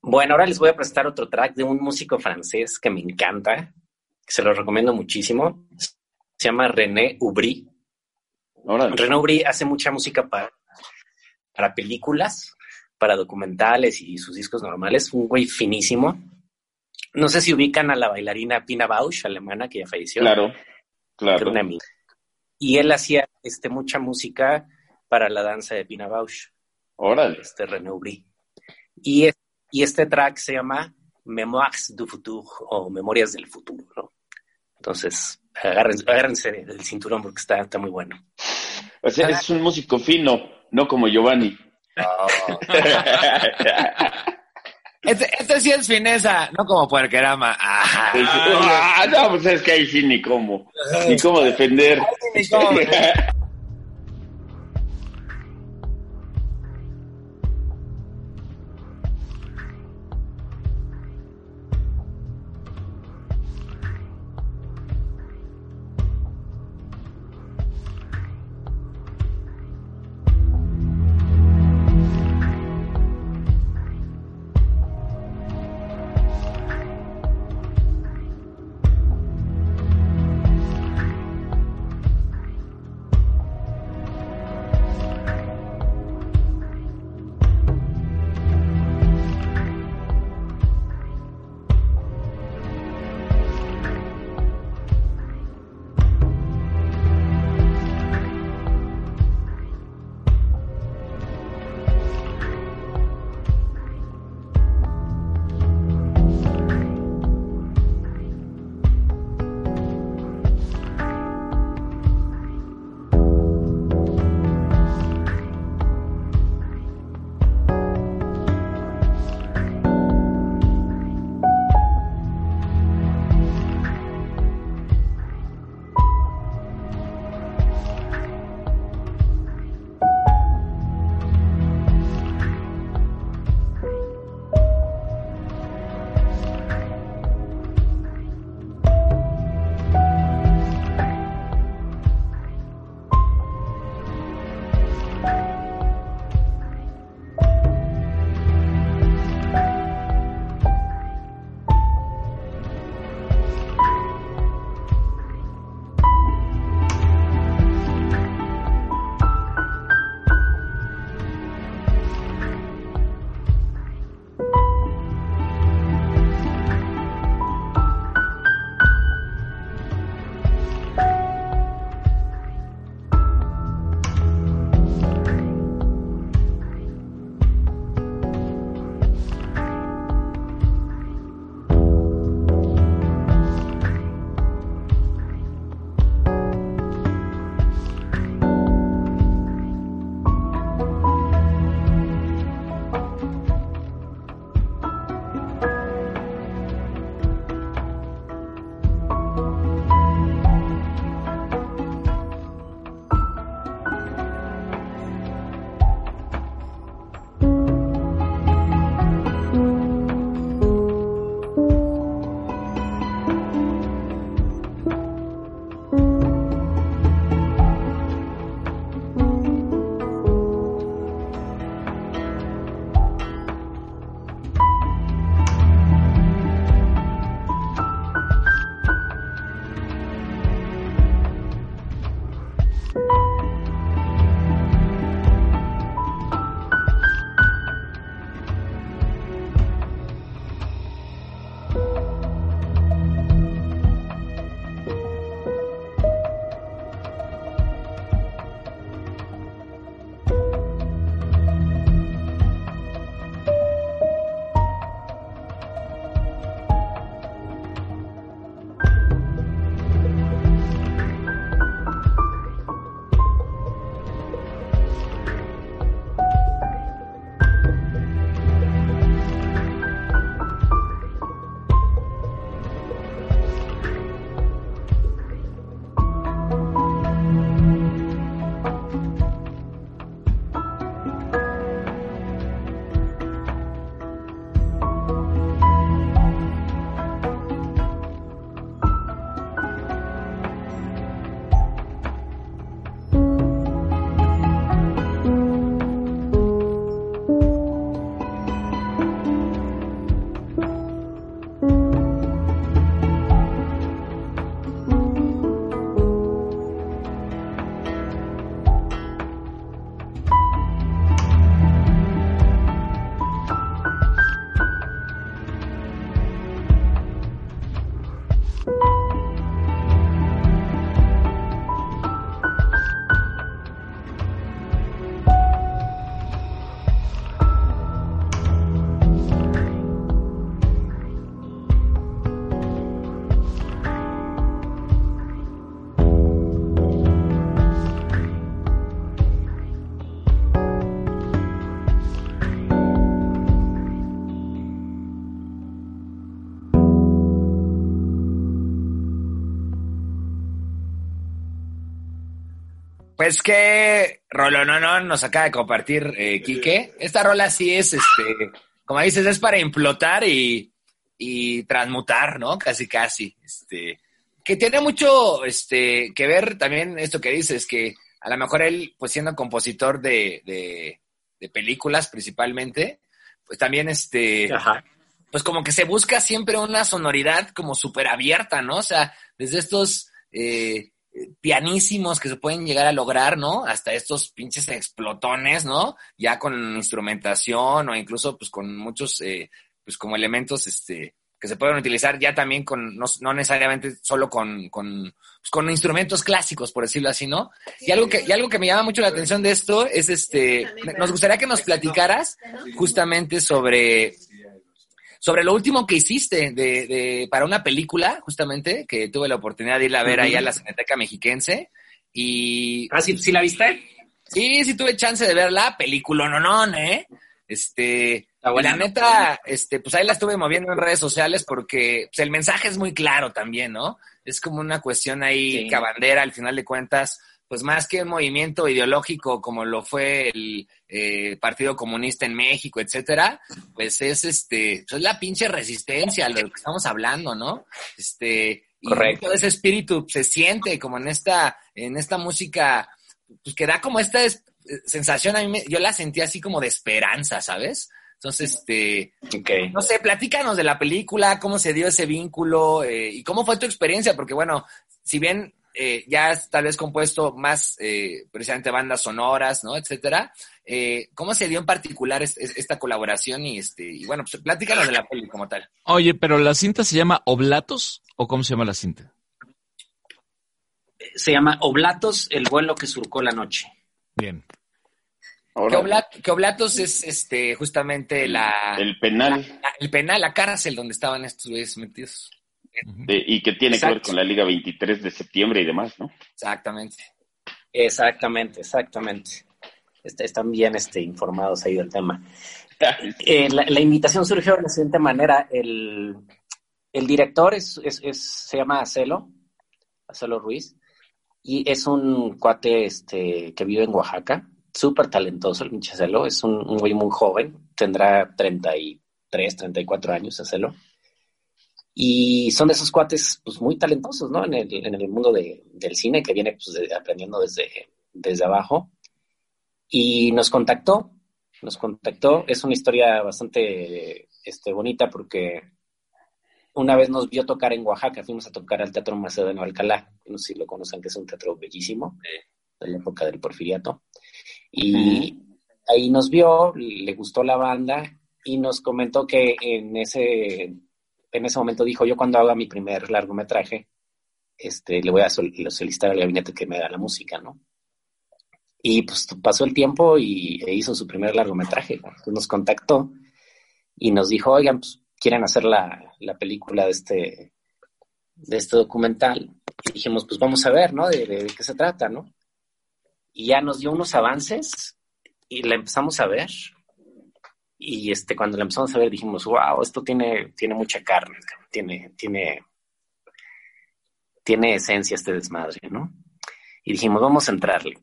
Bueno, ahora les voy a presentar otro track de un músico francés que me encanta, se lo recomiendo muchísimo. Se llama René Ubrí. René Ubrí hace mucha música para, para películas, para documentales y sus discos normales. Un güey finísimo. No sé si ubican a la bailarina Pina Bausch, alemana, que ya falleció. Claro, claro. Y él hacía este, mucha música para la danza de Pina Bausch. Órale. Este René Ubrí. Y, y este track se llama Memoirs du Futur o Memorias del Futuro, ¿no? Entonces, agárrense, agárrense del cinturón porque está, está muy bueno. O sea, es un músico fino, no como Giovanni. Este, este, sí es fineza, no como puerquerama. Ah, no, pues es que ahí sí ni cómo, ni cómo defender. Pues que Rolo no, no nos acaba de compartir eh, Quique. Esta rola sí es, este, como dices, es para implotar y, y transmutar, ¿no? Casi, casi. Este, que tiene mucho este, que ver también esto que dices, que a lo mejor él, pues siendo compositor de, de, de películas principalmente, pues también este, Ajá. pues como que se busca siempre una sonoridad como súper abierta, ¿no? O sea, desde estos eh, pianísimos que se pueden llegar a lograr, ¿no? Hasta estos pinches explotones, ¿no? Ya con instrumentación o incluso pues con muchos, eh, pues como elementos, este, que se pueden utilizar ya también con, no, no necesariamente solo con, con, pues con instrumentos clásicos, por decirlo así, ¿no? Y algo que, y algo que me llama mucho la atención de esto es este, nos gustaría que nos platicaras justamente sobre, sobre lo último que hiciste de, de, para una película, justamente, que tuve la oportunidad de ir a ver ahí a la Cineteca Mexiquense. Y. Ah, sí, ¿sí la viste? Sí, sí tuve chance de verla, película no, no, ¿eh? Este, buena, la neta, este, pues ahí la estuve moviendo en redes sociales porque pues, el mensaje es muy claro también, ¿no? Es como una cuestión ahí Sí. cabandera, al final de cuentas, pues más que un movimiento ideológico como lo fue el eh, Partido Comunista en México, etcétera, pues es este, pues es la pinche resistencia a lo que estamos hablando, ¿no? Este, y Correcto. todo ese espíritu se siente como en esta, en esta música, pues que da como esta es- sensación, a mí me- yo la sentí así como de esperanza, ¿sabes? Entonces, este, Ok. no sé, platícanos de la película, cómo se dio ese vínculo eh, y cómo fue tu experiencia, porque bueno, si bien eh, ya has tal vez compuesto más eh, precisamente bandas sonoras, ¿no? Etcétera, eh, ¿cómo se dio en particular es- es- esta colaboración y este, y bueno, pues platícanos de la peli como tal. Oye, pero la cinta se llama Oblatos o cómo se llama la cinta? Se llama Oblatos, el vuelo que surcó la noche. Bien. Que, Ahora, Oblat- que Oblatos es este justamente la, el penal la- el penal, la cárcel donde estaban estos güeyes metidos. De- y que tiene que ver con la Liga 23 de septiembre y demás, ¿no? Exactamente. Exactamente, exactamente. Est- Están bien este, informados ahí del tema. Eh, la, la invitación surgió de la siguiente manera. El, el director es, es- es- se llama Acelo, Acelo Ruiz, y es un cuate este, que vive en Oaxaca, súper talentoso el pinche Acelo, es un, un güey muy joven, tendrá 33, 34 años Acelo. Y son de esos cuates pues, muy talentosos, ¿no? En el, en el mundo de- del cine, que viene pues, de- aprendiendo desde, desde abajo. Y nos contactó, nos contactó. Es una historia bastante este, bonita porque una vez nos vio tocar en Oaxaca, fuimos a tocar al Teatro Macedonio Alcalá, no sé si lo conocen, que es un teatro bellísimo, de la época del porfiriato. Y ahí nos vio, le gustó la banda y nos comentó que en ese, en ese momento dijo, yo cuando haga mi primer largometraje, este, le voy a sol- solicitar al gabinete que me haga la música, ¿no? Y pues pasó el tiempo y e hizo su primer largometraje. nos contactó y nos dijo, oigan, pues quieren hacer la, la película de este, de este documental. Y dijimos, pues vamos a ver, ¿no? De- de qué se trata, ¿no? Y ya nos dio unos avances y la empezamos a ver. Y este, cuando la empezamos a ver dijimos, wow, esto tiene, tiene mucha carne, tiene, tiene, tiene esencia este desmadre, ¿no? Y dijimos, vamos a entrarle.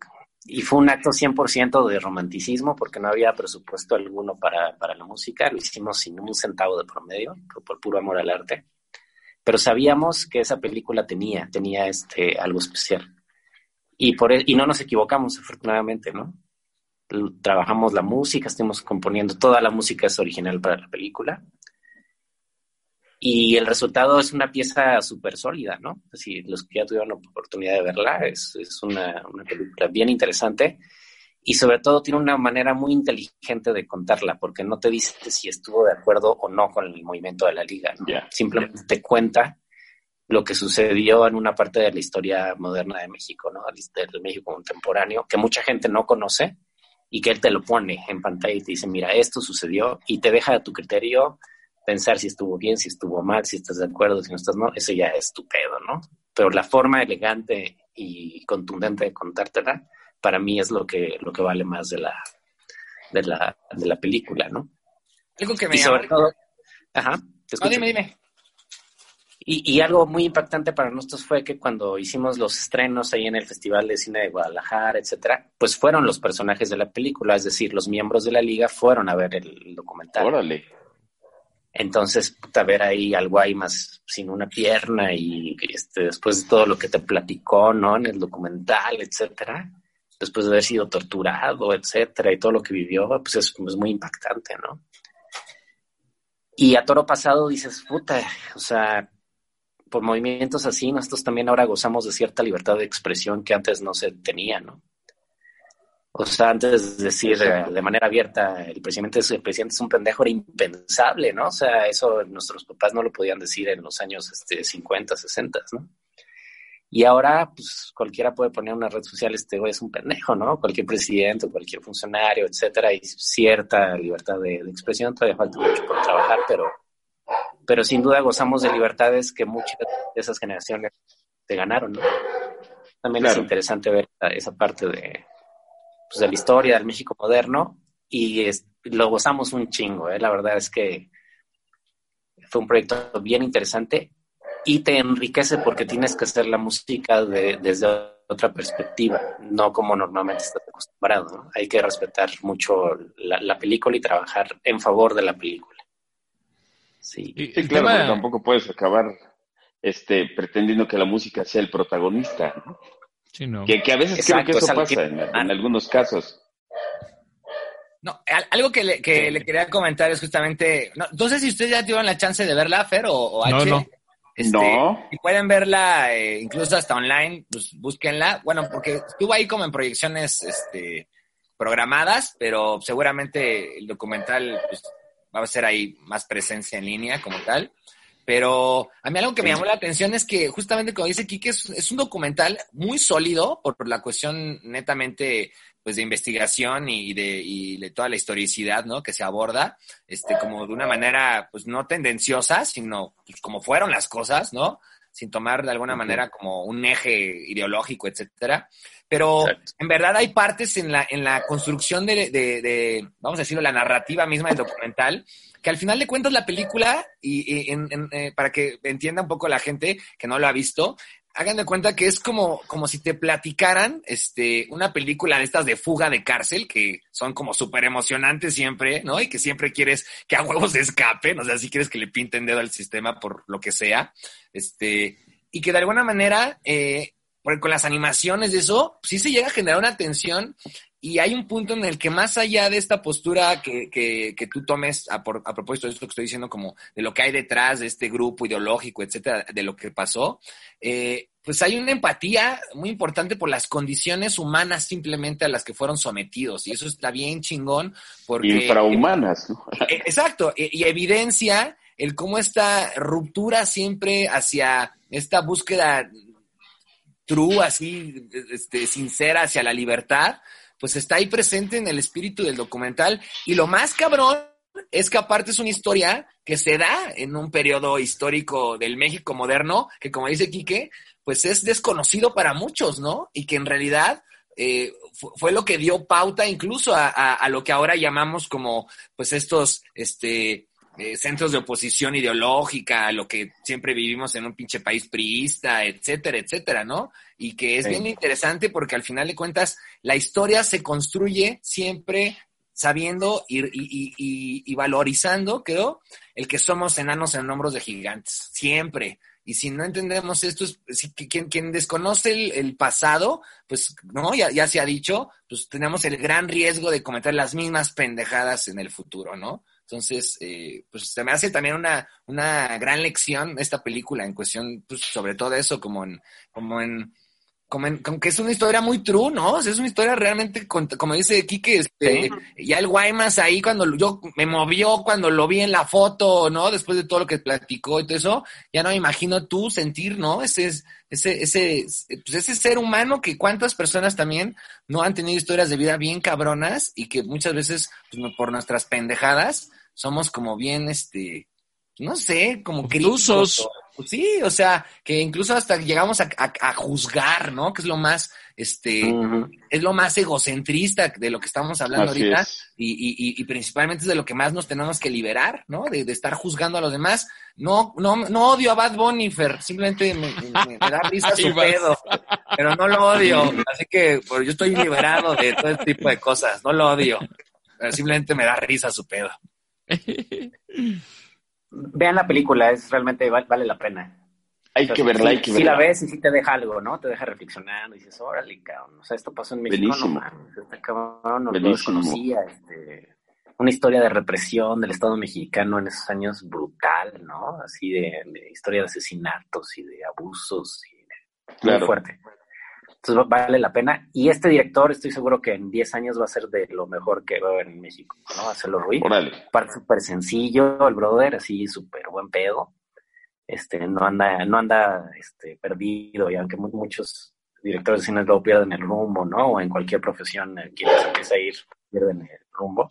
Y fue un acto 100% de romanticismo porque no había presupuesto alguno para, para la música, lo hicimos sin un centavo de promedio, por, por puro amor al arte. Pero sabíamos que esa película tenía, tenía este, algo especial. Y, por, e- y no nos equivocamos, afortunadamente, ¿no? Trabajamos la música, estuvimos componiendo, toda la música es original para la película. Y el resultado es una pieza súper sólida, ¿no? Si los que ya tuvieron la oportunidad de verla, es, es una, una película bien interesante y sobre todo tiene una manera muy inteligente de contarla, porque no te dice si estuvo de acuerdo o no con el movimiento de la liga, ¿no? Ya. simplemente te cuenta lo que sucedió en una parte de la historia moderna de México, ¿no? Del México contemporáneo, que mucha gente no conoce y que él te lo pone en pantalla y te dice, mira, esto sucedió y te deja a tu criterio pensar si estuvo bien, si estuvo mal, si estás de acuerdo, si no estás, no, eso ya es tu pedo, ¿no? Pero la forma elegante y contundente de contártela, para mí es lo que, lo que vale más de la, de la, de la película, ¿no? Algo que me Y sobre llama- todo, ajá, te No, dime, dime. Y, algo muy impactante para nosotros fue que cuando hicimos los estrenos ahí en el Festival de Cine de Guadalajara, etcétera, pues fueron los personajes de la película, es decir, los miembros de la liga fueron a ver el, documental. Órale. Entonces, puta, ver ahí al más sin una pierna y este, después de todo lo que te platicó, ¿no? En el documental, etcétera, después de haber sido torturado, etcétera, y todo lo que vivió, pues es, es muy impactante, ¿no? Y a toro pasado dices, puta, o sea, por movimientos así, nosotros también ahora gozamos de cierta libertad de expresión que antes no se tenía, ¿no? O sea, antes de decir eh, de manera abierta, el presidente, el presidente es un pendejo, era impensable, ¿no? O sea, eso nuestros papás no lo podían decir en los años este, 50, 60, ¿no? Y ahora, pues cualquiera puede poner una red social, este güey es un pendejo, ¿no? Cualquier presidente, cualquier funcionario, etcétera, hay cierta libertad de, de expresión, todavía falta mucho por trabajar, pero pero sin duda gozamos de libertades que muchas de esas generaciones te ganaron, ¿no? También es interesante ver esa parte de, pues, de la historia del México moderno y lo gozamos un chingo, ¿eh? La verdad es que fue un proyecto bien interesante y te enriquece porque tienes que hacer la música desde otra perspectiva, no como normalmente estás acostumbrado. ¿no? Hay que respetar mucho la película y trabajar en favor de la película. Sí, claro, tampoco puedes acabar este, pretendiendo que la música sea el protagonista, ¿no? Sí, no. Que, a veces creo que eso pasa en, algunos casos. No, algo que, le, quería comentar es justamente, no, sé si ustedes ya tuvieron la chance de verla, Fer, o, H. No, no. Este, no. Si pueden verla eh, incluso hasta online, pues búsquenla. Bueno, porque estuvo ahí como en proyecciones este, programadas, pero seguramente el documental pues, va a ser ahí más presencia en línea como tal. Pero a mí algo que me llamó la atención es que justamente como dice Kike, es, un documental muy sólido por, la cuestión netamente pues de investigación y de, de toda la historicidad, ¿no? Que se aborda, este, como de una manera, pues no tendenciosa, sino pues, como fueron las cosas, ¿no? Sin tomar de alguna manera como un eje ideológico, etcétera. Pero en verdad hay partes en la, en la construcción de, de, vamos a decirlo, la narrativa misma del documental, que al final de cuentas la película, y, eh, para que entienda un poco la gente que no lo ha visto, hagan de cuenta que es como, como si te platicaran este, una película de estas de fuga de cárcel, que son como súper emocionantes siempre, ¿no? Y que siempre quieres que a huevos se escapen, o sea, si quieres que le pinten dedo al sistema por lo que sea, este, y que de alguna manera eh, porque con las animaciones de eso, sí se llega a generar una tensión y hay un punto en el que más allá de esta postura que, que, que tú tomes a, por, a, propósito de esto que estoy diciendo, como de lo que hay detrás de este grupo ideológico, etcétera, de lo que pasó, eh, pues hay una empatía muy importante por las condiciones humanas simplemente a las que fueron sometidos. Y eso está bien chingón. Porque, Infrahumanas. ¿no? Eh, exacto. Y, y evidencia el cómo esta ruptura siempre hacia esta búsqueda true, así, este, sincera hacia la libertad, pues está ahí presente en el espíritu del documental. Y lo más cabrón es que aparte es una historia que se da en un periodo histórico del México moderno, que como dice Quique, pues es desconocido para muchos, ¿no? Y que en realidad eh, fue lo que dio pauta incluso a, a, lo que ahora llamamos como, pues estos, este, eh, centros de oposición ideológica, lo que siempre vivimos en un pinche país priista, etcétera, etcétera, ¿no? Y que es bien interesante porque al final de cuentas la historia se construye siempre sabiendo y, y, y, valorizando, creo, el que somos enanos en hombros de gigantes, siempre. Y si no entendemos esto, si, quien, quien desconoce el, el, pasado, pues, ¿no? Ya, ya se ha dicho, pues tenemos el gran riesgo de cometer las mismas pendejadas en el futuro, ¿no? Entonces, eh, pues se me hace también una, una gran lección esta película en cuestión, pues sobre todo eso, como en, como en, como, en, como que es una historia muy true, ¿no? O sea, es una historia realmente, como dice Kike, este, ya el Guaymas ahí cuando yo me movió cuando lo vi en la foto, ¿no? Después de todo lo que platicó y todo eso, ya no me imagino tú sentir, ¿no? Ese es, ese, ese, pues ese ser humano que cuántas personas también no han tenido historias de vida bien cabronas y que muchas veces, pues, por nuestras pendejadas, somos como bien, este, no sé, como críticos. Pues sí, o sea, que incluso hasta llegamos a, juzgar, ¿no? Que es lo más este, es lo más egocentrista de lo que estamos hablando ahorita y, y, principalmente es de lo que más nos tenemos que liberar, ¿no? De, estar juzgando a los demás. No, no, no odio a Bad Bunny, simplemente me, da risa su pedo, pero no lo odio, así que pues, yo estoy liberado de todo este tipo de cosas, no lo odio, simplemente me da risa su pedo. Vean la película, es realmente vale la pena. Hay que verla, hay que verla. Si la ves y si te deja algo, ¿no? Te deja reflexionando y dices, órale, cabrón. O sea, esto pasó en México, no mames, este cabrón no lo desconocía. Este, una historia de represión del Estado mexicano en esos años brutal, ¿no? Así de, historia de asesinatos y de abusos y claro. muy fuerte. Entonces vale la pena. Y este director, estoy seguro que en 10 años va a ser de lo mejor que va a haber en México, ¿no? Hacerlo ruido. Parte súper sencillo, el brother, así súper buen pedo este, no anda, no anda este, perdido, y aunque muchos directores de cine luego pierden el rumbo, ¿no? O en cualquier profesión, eh, quienes empieza a ir, pierden el rumbo.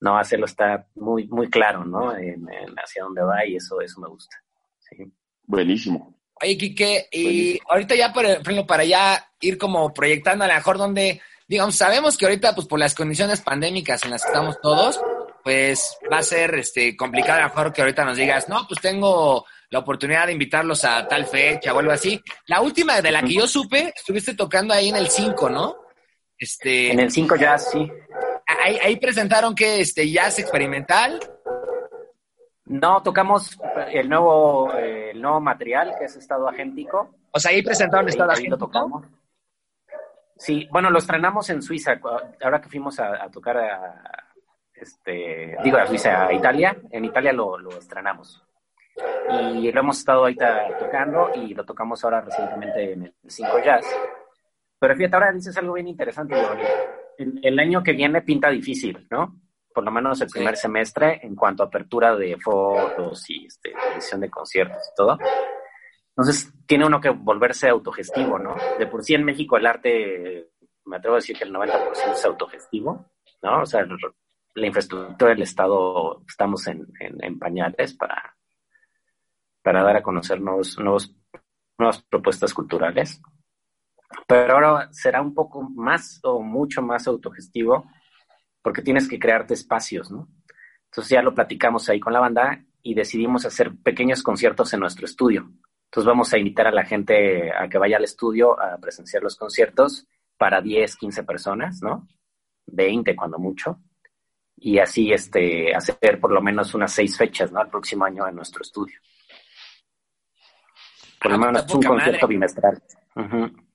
No, hacerlo está muy, muy claro, ¿no? En, hacia dónde va y eso, eso me gusta. Sí. Buenísimo. Oye, Quique, y ahorita ya, por ejemplo, para ya ir como proyectando a lo mejor donde, digamos, sabemos que ahorita, pues por las condiciones pandémicas en las que estamos todos, pues va a ser este complicado a lo mejor que ahorita nos digas, no, pues tengo la oportunidad de invitarlos a tal fecha o algo así. La última de la que yo supe, estuviste tocando ahí en el 5, ¿no? Este, en el 5 Jazz, sí. Ahí, presentaron que este jazz experimental. No, tocamos el nuevo, el nuevo material que es Estado Agéntico. O sea, ahí presentaron Estado Agéntico. Lo tocamos. Sí, bueno, lo estrenamos en Suiza. Ahora que fuimos a, tocar a, este, digo, a Suiza, a Italia, en Italia lo, lo estrenamos y lo hemos estado ahorita tocando y lo tocamos ahora recientemente en el 5 Jazz. Pero fíjate, ahora dices algo bien interesante, el, el, año que viene pinta difícil, ¿no? Por lo menos el primer semestre en cuanto a apertura de fotos y este, edición de conciertos y todo. Entonces, tiene uno que volverse autogestivo, ¿no? De por sí en México el arte, me atrevo a decir que el 90% es autogestivo, ¿no? O sea, la infraestructura del Estado estamos en, en pañales para, para dar a conocer nuevos, nuevos, nuevas propuestas culturales. Pero ahora será un poco más o mucho más autogestivo porque tienes que crearte espacios, ¿no? Entonces ya lo platicamos ahí con la banda y decidimos hacer pequeños conciertos en nuestro estudio. Entonces vamos a invitar a la gente a que vaya al estudio a presenciar los conciertos para 10, 15 personas, ¿no? 20 cuando mucho. Y así este, hacer por lo menos unas seis fechas, ¿no? El próximo año en nuestro estudio. Por lo ah, menos un concierto bimestral.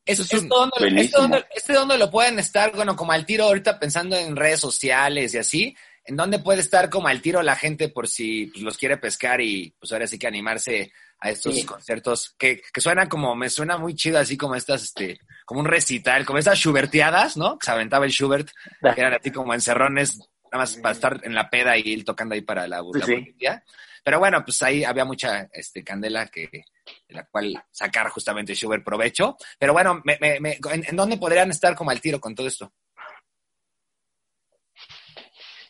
Eso, es donde, este donde lo pueden estar, bueno, como al tiro ahorita pensando en redes sociales y así, en dónde puede estar como al tiro la gente por si pues, los quiere pescar y pues ahora sí que animarse a estos conciertos que, que suenan como, me suena muy chido así como estas, este, como un recital, como estas Schuberteadas, ¿no? Que se aventaba el Schubert, que eran así como encerrones, nada más para estar en la peda y ir tocando ahí para la, la Pero bueno, pues ahí había mucha este, candela que, de la cual sacar justamente Schubert provecho. Pero bueno, ¿en, dónde podrían estar como al tiro con todo esto?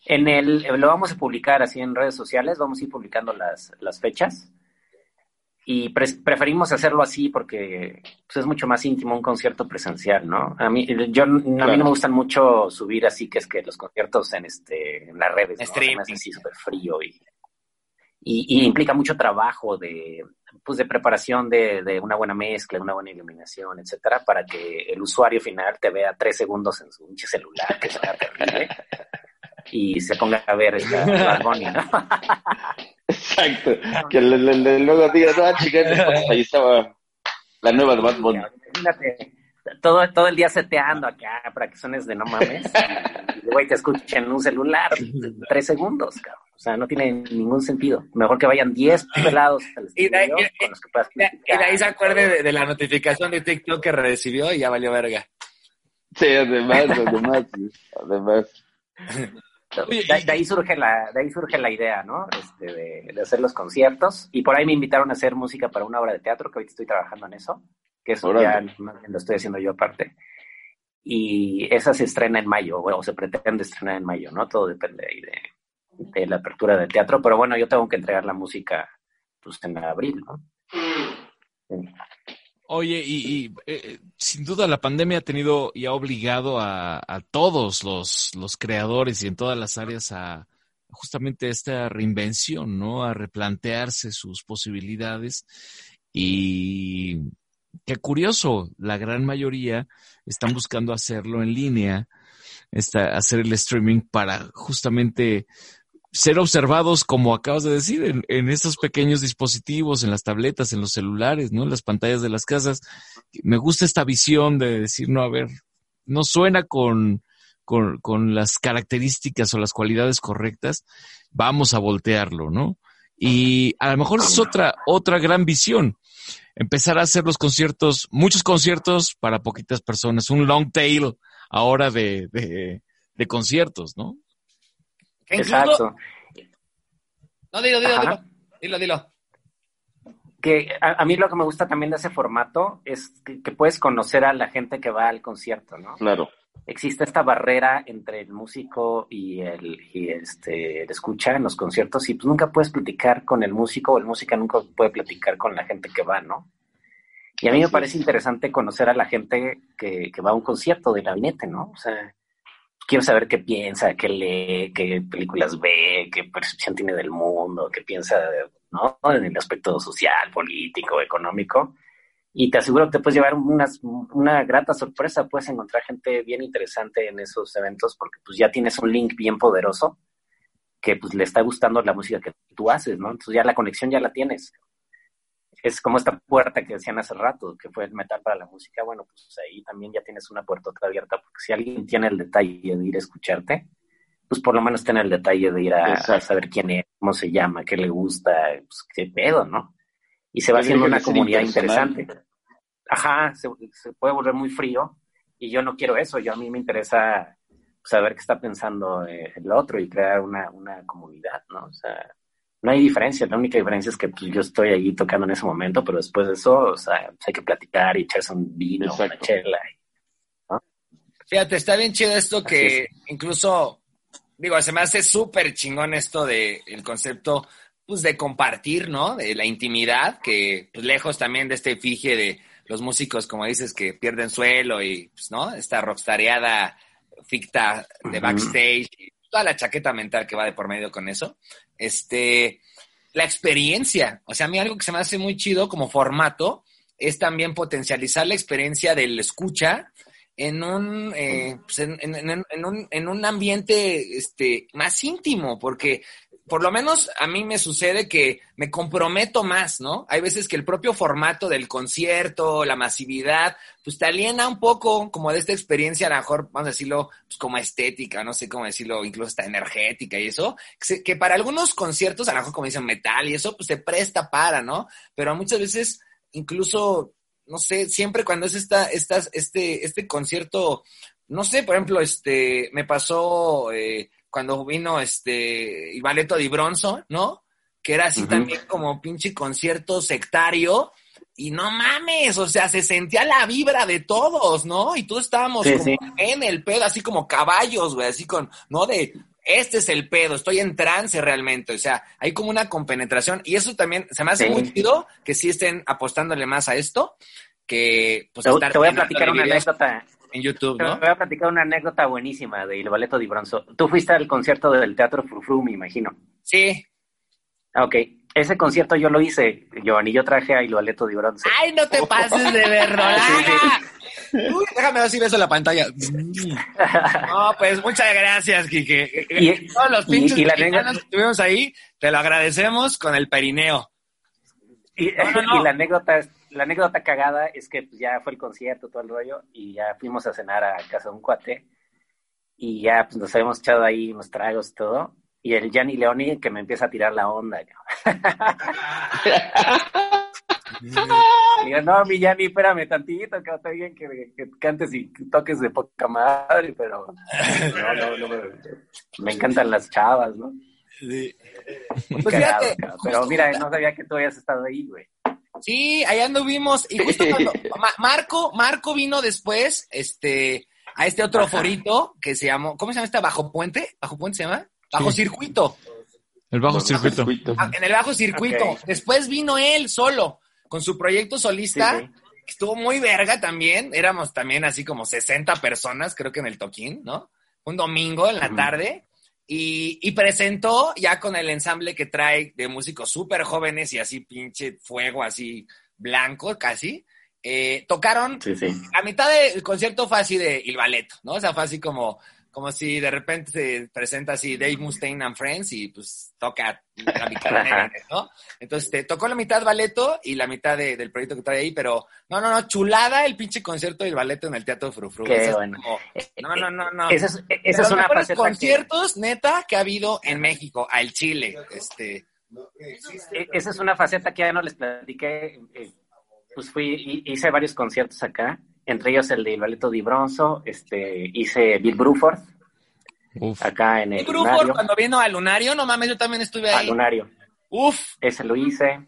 En el, lo vamos a publicar así en redes sociales, vamos a ir publicando las, las fechas. Y preferimos hacerlo así porque pues, es mucho más íntimo un concierto presencial, ¿no? A mí, yo, a mí no me gustan mucho subir así, que es que los conciertos en, este, en las redes, ¿no? así súper frío y, y, implica mucho trabajo de, pues de preparación de, de, una buena mezcla, una buena iluminación, etcétera, para que el usuario final te vea tres segundos en su pinche celular, que sea terrible, y se ponga a ver esta Bonnie, ¿no? Exacto. Que luego diga, no, chicas, ahí estaba la nueva de Bunny. Imagínate, todo, todo el día seteando acá para que sones de no mames, y luego te escuchen en un celular, tres segundos, cabrón. O sea, no tiene ningún sentido. Mejor que vayan 10 pelados al y de, con los que puedas y de ahí se acuerde de, la notificación de TikTok que recibió y ya valió verga. Sí, además, además, además. De, ahí surge la, de ahí surge la idea, ¿no? Este, de, hacer los conciertos. Y por ahí me invitaron a hacer música para una obra de teatro, que ahorita estoy trabajando en eso, que eso ya lo estoy haciendo yo aparte. Y esa se estrena en mayo, o se pretende estrenar en mayo, ¿no? Todo depende ahí de, de la apertura del teatro, pero bueno, yo tengo que entregar la música pues en abril, ¿no? Oye, y, eh, sin duda la pandemia ha tenido y ha obligado a, todos los, los, creadores y en todas las áreas a justamente esta reinvención, ¿no? A replantearse sus posibilidades. Y qué curioso, la gran mayoría están buscando hacerlo en línea, hacer el streaming para justamente ser observados, como acabas de decir, en, en estos pequeños dispositivos, en las tabletas, en los celulares, ¿no? En las pantallas de las casas. Me gusta esta visión de decir, no, a ver, no suena con, con, con las características o las cualidades correctas, vamos a voltearlo, ¿no? Y a lo mejor es otra, otra gran visión. Empezar a hacer los conciertos, muchos conciertos para poquitas personas, un long tail ahora de, de, de conciertos, ¿no? Exacto. No, dilo, dilo, dilo, dilo, dilo. Que a, mí lo que me gusta también de ese formato es que, puedes conocer a la gente que va al concierto, ¿no? Claro. Existe esta barrera entre el músico y el, y este, el escucha en los conciertos y pues nunca puedes platicar con el músico o el músico nunca puede platicar con la gente que va, ¿no? Y a mí me parece interesante conocer a la gente que, que va a un concierto de gabinete, ¿no? O sea, quiero saber qué piensa, qué lee, qué películas ve, qué percepción tiene del mundo, qué piensa, ¿no? En el aspecto social, político, económico. Y te aseguro que te puedes llevar una grata sorpresa, puedes encontrar gente bien interesante en esos eventos porque pues ya tienes un link bien poderoso que pues le está gustando la música que tú haces, ¿no? Entonces ya la conexión ya la tienes es como esta puerta que decían hace rato, que fue el metal para la música, bueno, pues ahí también ya tienes una puerta abierta, porque si alguien tiene el detalle de ir a escucharte, pues por lo menos tiene el detalle de ir a, saber quién es, cómo se llama, qué le gusta, pues qué pedo, ¿no? Y se va haciendo una comunidad interesante. Ajá, se, puede volver muy frío y yo no quiero eso, yo a mí me interesa saber qué está pensando eh, el otro y crear una, una comunidad, ¿no? O sea, no hay diferencia, la única diferencia es que pues, yo estoy ahí tocando en ese momento, pero después de eso, o sea, pues, hay que platicar y echarse un vino, una chela. Fíjate, está bien chido esto que incluso, digo, se me hace súper chingón esto de el concepto, pues, de compartir, ¿no? De la intimidad, que pues, lejos también de este efigie de los músicos, como dices, que pierden suelo y, pues, ¿no? Esta rockstareada ficta de backstage y toda la chaqueta mental que va de por medio con eso este, la experiencia. O sea, a mí algo que se me hace muy chido como formato es también potencializar la experiencia del escucha en un, eh, pues en, en, un, en un ambiente este, más íntimo, porque por lo menos a mí me sucede que me comprometo más, ¿no? Hay veces que el propio formato del concierto, la masividad, pues te aliena un poco como de esta experiencia, a lo mejor, vamos a decirlo, pues como estética, no sé cómo decirlo, incluso hasta energética y eso, que para algunos conciertos, a lo mejor como dicen metal y eso, pues se presta para, ¿no? Pero muchas veces, incluso, no sé, siempre cuando es esta, estas, este, este concierto, no sé, por ejemplo, este, me pasó, eh, cuando vino este Ivaleto di Bronzo, ¿no? Que era así también como pinche concierto sectario. Y no mames, o sea, se sentía la vibra de todos, ¿no? Y todos estábamos como en el pedo, así como caballos, güey, así con, ¿no? De, este es el pedo, estoy en trance realmente, o sea, hay como una compenetración y eso también se me hace muy chido que sí estén apostándole más a esto, que pues te, te voy a platicar una anécdota en YouTube, ¿no? Te voy a platicar una anécdota buenísima de Il di Bronzo. Tú fuiste al concierto del Teatro Frufru, me imagino. Sí. Ok. Ese concierto yo lo hice, Giovanni, yo traje a Il di Bronzo. ¡Ay, no te pases de verdad! Uy, déjame ver si ves la pantalla. No, pues muchas gracias, Kike. Y, Todos los pinches y, la que estuvimos ahí, te lo agradecemos con el perineo. Y, y la anécdota es la anécdota cagada es que pues, ya fue el concierto, todo el rollo, y ya fuimos a cenar a casa de un cuate, y ya pues, nos habíamos echado ahí unos tragos y todo, y el Gianni Leoni que me empieza a tirar la onda. Digo, no, mi Gianni, espérame tantito, que está bien que, cantes y toques de poca madre, pero no, no, no, me encantan las chavas, ¿no? Sí. Pues pero mira, no sabía que tú habías estado ahí, güey. Sí, allá anduvimos. Y justo cuando Marco, Marco vino después, este, a este otro forito que se llamó, ¿cómo se llama este? ¿Bajo Puente? ¿Bajo Puente se llama? Bajo Circuito. El Bajo Circuito. Ah, en el Bajo Circuito. Después vino él solo, con su proyecto solista. estuvo muy verga también. Éramos también así como 60 personas, creo que en el toquín, ¿no? Un domingo en la tarde. Y, y, presentó ya con el ensamble que trae de músicos súper jóvenes y así pinche fuego, así blanco casi. Eh, tocaron, sí, sí. la mitad del concierto fue así de Il Balletto, ¿no? O sea, fue así como como si de repente se presenta así Dave Mustaine and Friends y pues toca la mitad de ¿no? Entonces te tocó la mitad balleto y la mitad del proyecto que trae ahí, pero no, no, no, chulada el pinche concierto del balleto en el Teatro Frufru. Qué bueno. no, no, no, no. Esa es, esa es una faceta conciertos, neta, que ha habido en México, al Chile, este... E, esa es una faceta que ya no les platiqué, eh, pues fui, hice varios conciertos acá entre ellos el de Balleto di Bronzo, este, hice Bill Bruford, acá en el Bill Bruford cuando vino al Lunario, no mames, yo también estuve ahí. Al Lunario. Uf. Ese lo hice.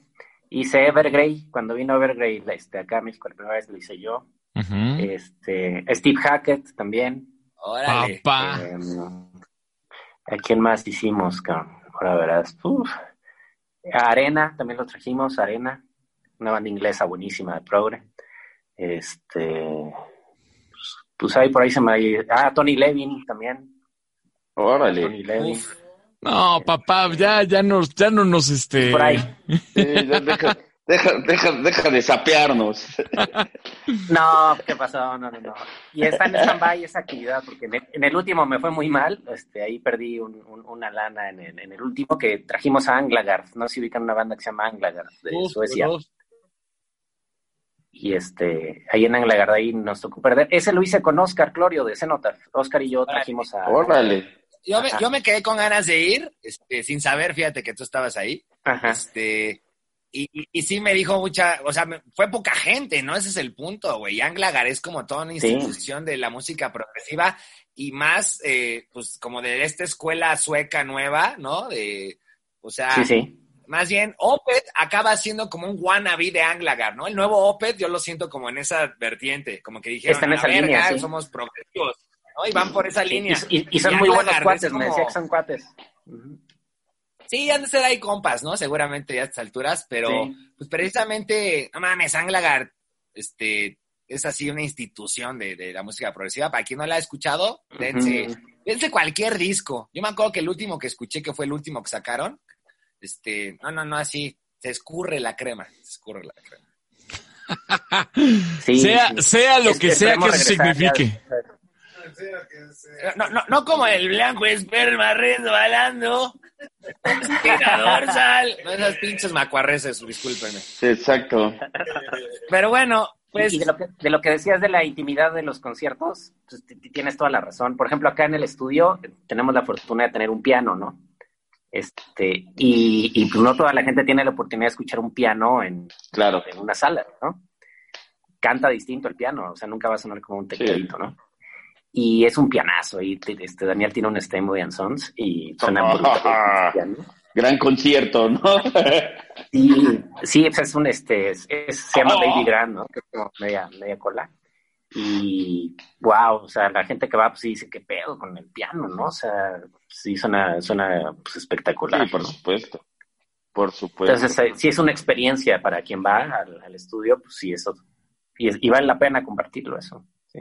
Hice Evergrey, cuando vino Evergrey, este, acá a México la primera vez lo hice yo. Este, Steve Hackett también. Órale. Papá. Eh, ¿A quién más hicimos, Ahora verás. Uf. Arena, también lo trajimos, Arena, una banda inglesa buenísima de progre. Este, pues, ahí por ahí se me... Ah, Tony Levin también. Órale. Tony Levin. No, papá, ya, ya nos, ya no nos, este... Por ahí. deja, deja, deja, deja de sapearnos. No, ¿qué pasó? No, no, no. Y está en stand-by esa actividad, porque en el, último me fue muy mal. Este, ahí perdí un, una lana en el, en el, último que trajimos a Anglagard. No sé si ubican una banda que se llama Anglagard de Suecia y este, ahí en ahí nos tocó perder. Ese lo hice con Oscar Clorio de Cenotaph. Oscar y yo trajimos a... Órale. Yo me, yo me quedé con ganas de ir, este, sin saber, fíjate que tú estabas ahí. Ajá. Este, y, y, sí me dijo mucha, o sea, fue poca gente, ¿no? Ese es el punto, güey. Anglagar es como toda una institución de la música progresiva y más, eh, pues, como de esta escuela sueca nueva, ¿no? De, o sea, sí, sí más bien, Opet acaba siendo como un wannabe de Anglagar, ¿no? El nuevo Opet yo lo siento como en esa vertiente, como que dijeron, Está en esa línea, somos progresivos, ¿no? Y van por esa línea. Y, son muy buenos cuates, me decía que son cuates. Sí, han de ser ahí compas, ¿no? Seguramente ya a estas alturas, pero pues precisamente, no mames, Anglagar, este, es así una institución de, la música progresiva. Para quien no la ha escuchado, dense, dense cualquier disco. Yo me acuerdo que el último que escuché, que fue el último que sacaron, este, no, no, no, así, se escurre la crema, se escurre la crema. sea, sea lo que, sea que eso signifique. No, no, no como el blanco esperma resbalando. dorsal. No esas pinches macuarreces, discúlpenme. exacto. Pero bueno, pues. Y de lo, que, de lo que decías de la intimidad de los conciertos, pues, tienes toda la razón. Por ejemplo, acá en el estudio tenemos la fortuna de tener un piano, ¿no? Este, y, y pues no toda la gente tiene la oportunidad de escuchar un piano en, claro. en una sala, ¿no? Canta distinto el piano, o sea, nunca va a sonar como un tecladito, ¿no? Y es un pianazo, y este, Daniel tiene un Steinway and Sons y suena oh, piano. Gran concierto, ¿no? sí, sí, es un, este, es, se llama Baby Grand, ¿no? Que es como media, media cola. Y wow, o sea, la gente que va, pues sí dice, ¿qué pedo con el piano, no? O sea, sí suena, suena pues, espectacular. Sí, por supuesto. Por supuesto. Entonces, eh, si es una experiencia para quien va al, estudio, pues sí, eso. Y, vale la pena compartirlo, eso. Sí.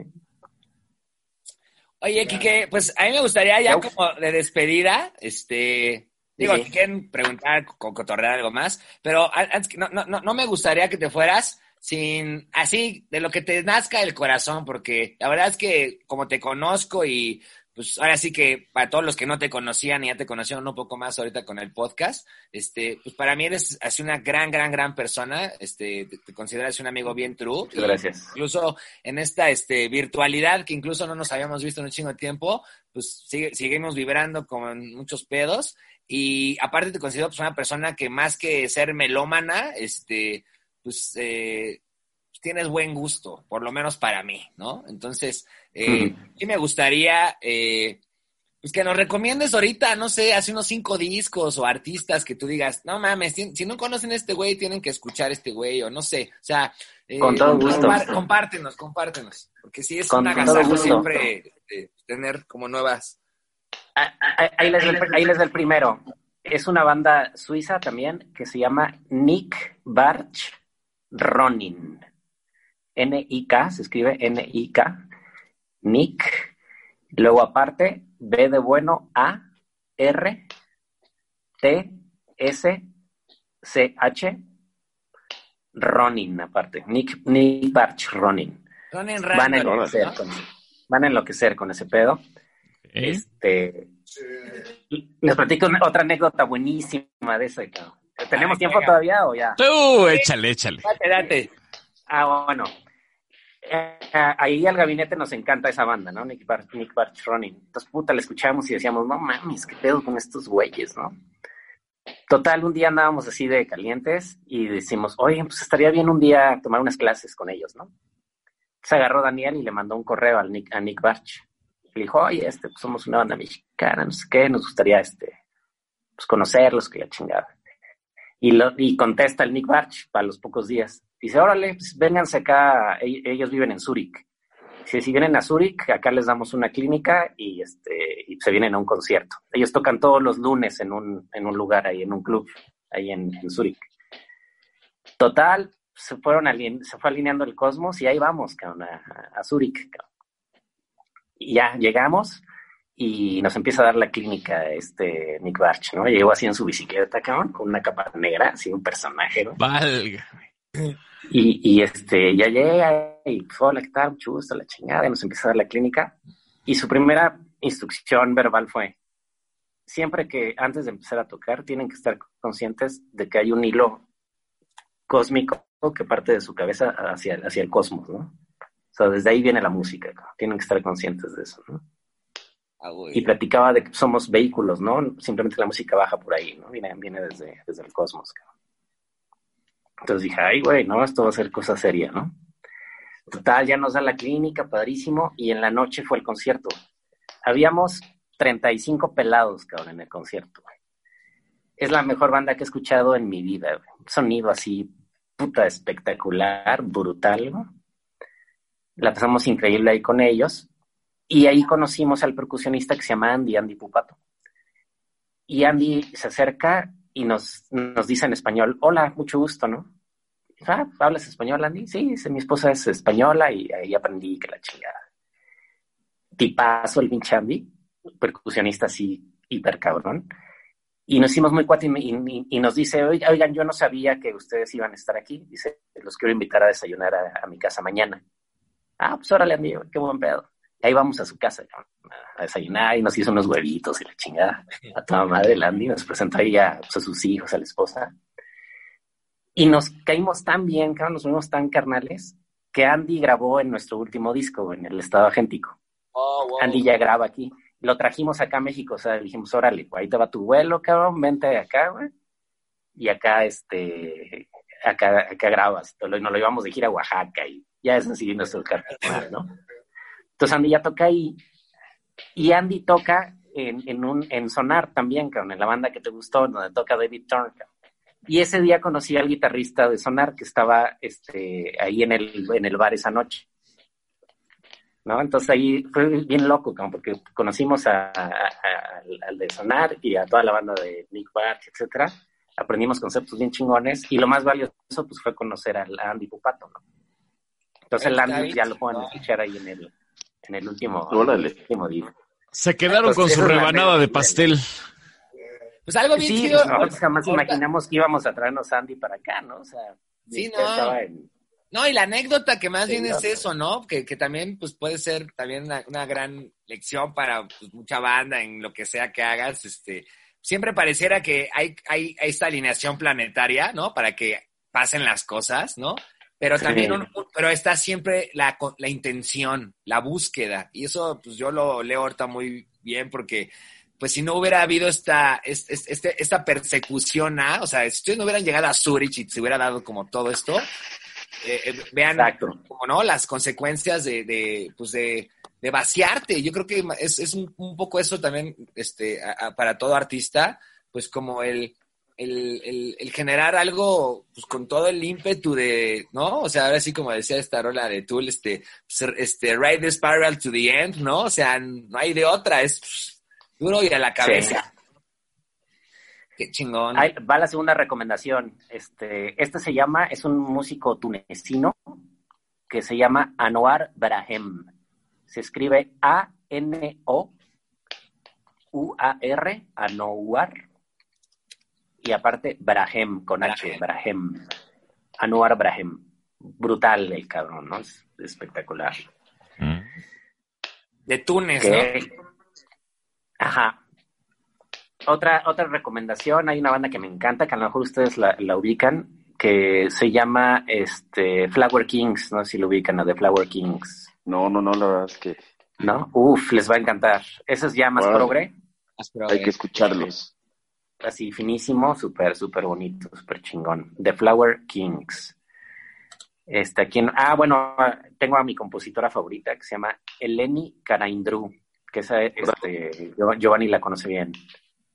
Oye, Kike, pues a mí me gustaría ya como de despedida, este, digo, si quieren preguntar, con cotorrear algo más, pero antes, no, no, no me gustaría que te fueras sin, así, de lo que te nazca el corazón, porque la verdad es que como te conozco y pues ahora sí que para todos los que no te conocían y ya te conocieron un poco más ahorita con el podcast, este, pues para mí eres así una gran, gran, gran persona, este, te, consideras un amigo bien true. Gracias. Incluso en esta, este, virtualidad que incluso no nos habíamos visto en un chingo de tiempo, pues sigue, seguimos vibrando con muchos pedos y aparte te considero pues una persona que más que ser melómana, este, pues, eh, tienes buen gusto, por lo menos para mí, ¿no? Entonces, eh, sí me gustaría, eh, pues que nos recomiendes ahorita, no sé, hace unos cinco discos o artistas que tú digas, no mames, si, no conocen a este güey, tienen que escuchar a este güey, o no sé, o sea, eh, Con todo gusto. compártenos, compártenos, porque sí es una agasajo siempre tener como nuevas. Ah, ah, ahí les, ahí les el primero. Es una banda suiza también que se llama Nick Barch Ronin. N-I-K, se escribe N-I-K, Nick, luego aparte, B de bueno, A, R, T, S, C, H, Ronin aparte, Nick, Nick Barch Ronin. Ronin van a enloquecer, con, van a enloquecer con ese pedo. Este, les platico otra anécdota buenísima de ese, cabrón. ¿Tenemos tiempo todavía o ya? Tú, échale, échale. Date, date. Ah, bueno. Eh, ahí al gabinete nos encanta esa banda, ¿no? Nick Bart, Nick Bart Ronin. Entonces, puta, la escuchábamos y decíamos, no mames, qué pedo con estos güeyes, ¿no? Total, un día andábamos así de calientes y decimos, oye, pues estaría bien un día tomar unas clases con ellos, ¿no? Se agarró Daniel y le mandó un correo al Nick, a Nick Barch. Le dijo, oye, este, pues somos una banda mexicana, no sé qué, nos gustaría, este, pues conocerlos, que la chingada. Y, lo, y contesta el Nick Barch para los pocos días. Dice, órale, pues vénganse acá, e-, ellos viven en Zúrich. Si, si vienen a Zúrich, acá les damos una clínica y, este, y se vienen a un concierto. Ellos tocan todos los lunes en un, en un lugar ahí, en un club, ahí en, en Zúrich. Total, se, fueron se fue alineando el cosmos y ahí vamos, cabrón, a, a Zúrich. Y ya llegamos y nos empieza a dar la clínica este Nick Barch, ¿no? Llegó así en su bicicleta, cabrón, con una capa negra, así un personaje, ¿no? Valga. Y, y este, ya llega y, hola, ¿qué tal? Mucho gusto, la chingada, y nos empieza a dar la clínica. Y su primera instrucción verbal fue, siempre que antes de empezar a tocar, tienen que estar conscientes de que hay un hilo cósmico que parte de su cabeza hacia, hacia el cosmos, ¿no? O sea, desde ahí viene la música, tienen que estar conscientes de eso, ¿no? Y platicaba de que somos vehículos, ¿no? Simplemente la música baja por ahí, ¿no? Viene, viene desde, desde el cosmos. Entonces dije, ay, güey, no, esto va a ser cosa seria, ¿no? Total, ya nos da la clínica, padrísimo, y en la noche fue el concierto. Habíamos 35 pelados, cabrón, en el concierto. Es la mejor banda que he escuchado en mi vida. Sonido así, puta espectacular, brutal. ¿no? La pasamos increíble ahí con ellos. Y ahí conocimos al percusionista que se llama Andy, Andy Pupato. Y Andy se acerca y nos, nos dice en español, hola, mucho gusto, ¿no? Ah, ¿hablas español, Andy? Sí, dice, mi esposa es española y ahí aprendí que la chingada. Tipazo el pinche Andy, percusionista así, hiper cabrón. Y nos hicimos muy cuatro y, nos dice, oigan, yo no sabía que ustedes iban a estar aquí. Dice, los quiero invitar a desayunar a, mi casa mañana. Ah, pues órale, Andy, qué buen pedo ahí vamos a su casa a desayunar y nos hizo unos huevitos y la chingada. A toda madre, Landy nos presentó ahí a, pues, a, sus hijos, a la esposa. Y nos caímos tan bien, nos fuimos tan carnales, que Andy grabó en nuestro último disco, en el estado agéntico. Oh, Andy ya graba aquí. Lo trajimos acá a México, o sea, dijimos, órale, ahí te va tu vuelo, cabrón, vente acá, güey. Y acá, este, acá, acá grabas. Nos lo llevamos de gira a Oaxaca y ya es así nuestro carnal, ¿no? Entonces Andy ya toca ahí. Y Andy toca en, en, un, en Sonar también, en la banda que te gustó, donde toca David Thorne. Y ese día conocí al guitarrista de Sonar que estaba este, ahí en el, en el bar esa noche. ¿No? Entonces ahí fue bien loco, porque conocimos a, al de Sonar y a toda la banda de Nick Bart, etcétera. Aprendimos conceptos bien chingones y lo más valioso pues fue conocer a Andy Pupato, ¿no? Entonces el Andy ya lo pueden escuchar ahí en el, en el último, último día. Se quedaron con su rebanada de pastel. Pues algo bien sí, pues nosotros jamás imaginamos que íbamos a traernos a Andy para acá, ¿no? O sea, sí, no. No, y la anécdota que más bien es eso, ¿no? Que, que, también pues puede ser también una, gran lección para pues, mucha banda en lo que sea que hagas. Este, siempre pareciera que hay, hay esta alineación planetaria, ¿no? Para que pasen las cosas, ¿no? Pero también, pero está siempre la, la intención, la búsqueda. Y eso, pues yo lo leo ahorita muy bien porque, pues si no hubiera habido esta, este, esta persecución a, o sea, si ustedes no hubieran llegado a Zurich y se hubiera dado como todo esto, eh, eh, vean, como no, las consecuencias de, de pues de, de, vaciarte. Yo creo que es, es un, poco eso también, este, para todo artista, pues como el, el, el, generar algo pues, con todo el ímpetu de, ¿no? O sea, ahora sí como decía esta rola de Tool, este, pues, este, ride the spiral to the end, ¿no? O sea, no hay de otra, es pues, duro y a la cabeza. Qué chingón. va la segunda recomendación. Este, este se llama, es un músico tunecino que se llama Anwar Brahem. Se escribe A-N-O-U-A-R, Anwar, y aparte Brahem, con H, Brahem. Anwar Brahem. Brutal el cabrón, ¿no? Es espectacular. Mm. De Túnez, ¿no? Ajá. Otra, otra recomendación, hay una banda que me encanta, que a lo mejor ustedes la, ubican, que se llama este Flower Kings, no sé si lo ubican, a The Flower Kings. No, no, no, la verdad es que... ¿No? Uf, les va a encantar. Eso es ya más progre. Hay que escucharlos. Así, finísimo, súper, súper bonito, súper chingón. The Flower Kings. Este, aquí ah, bueno, tengo a mi compositora favorita que se llama Eleni Karaindru, que esa, este, Giovanni la conoce bien.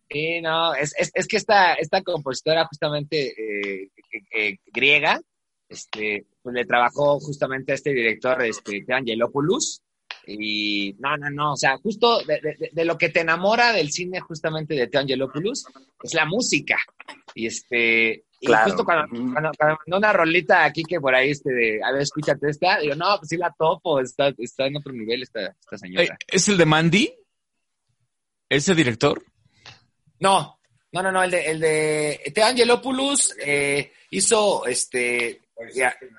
Sí, no, es, que esta, esta compositora justamente eh, eh, griega, este, pues le trabajó justamente a este director, este, Angelopoulos, y no, no, no, o sea, justo de, lo que te enamora del cine justamente de Teo Angelopoulos es la música. Y este, y justo cuando, cuando, mandó una rolita aquí que por ahí, este, de, a ver, escúchate esta, digo, no, pues sí la topo, está, está en otro nivel esta, esta señora. ¿Es el de Mandy? ¿Ese director? No, no, no, no, el de, el de Teo Angelopoulos eh, hizo, este,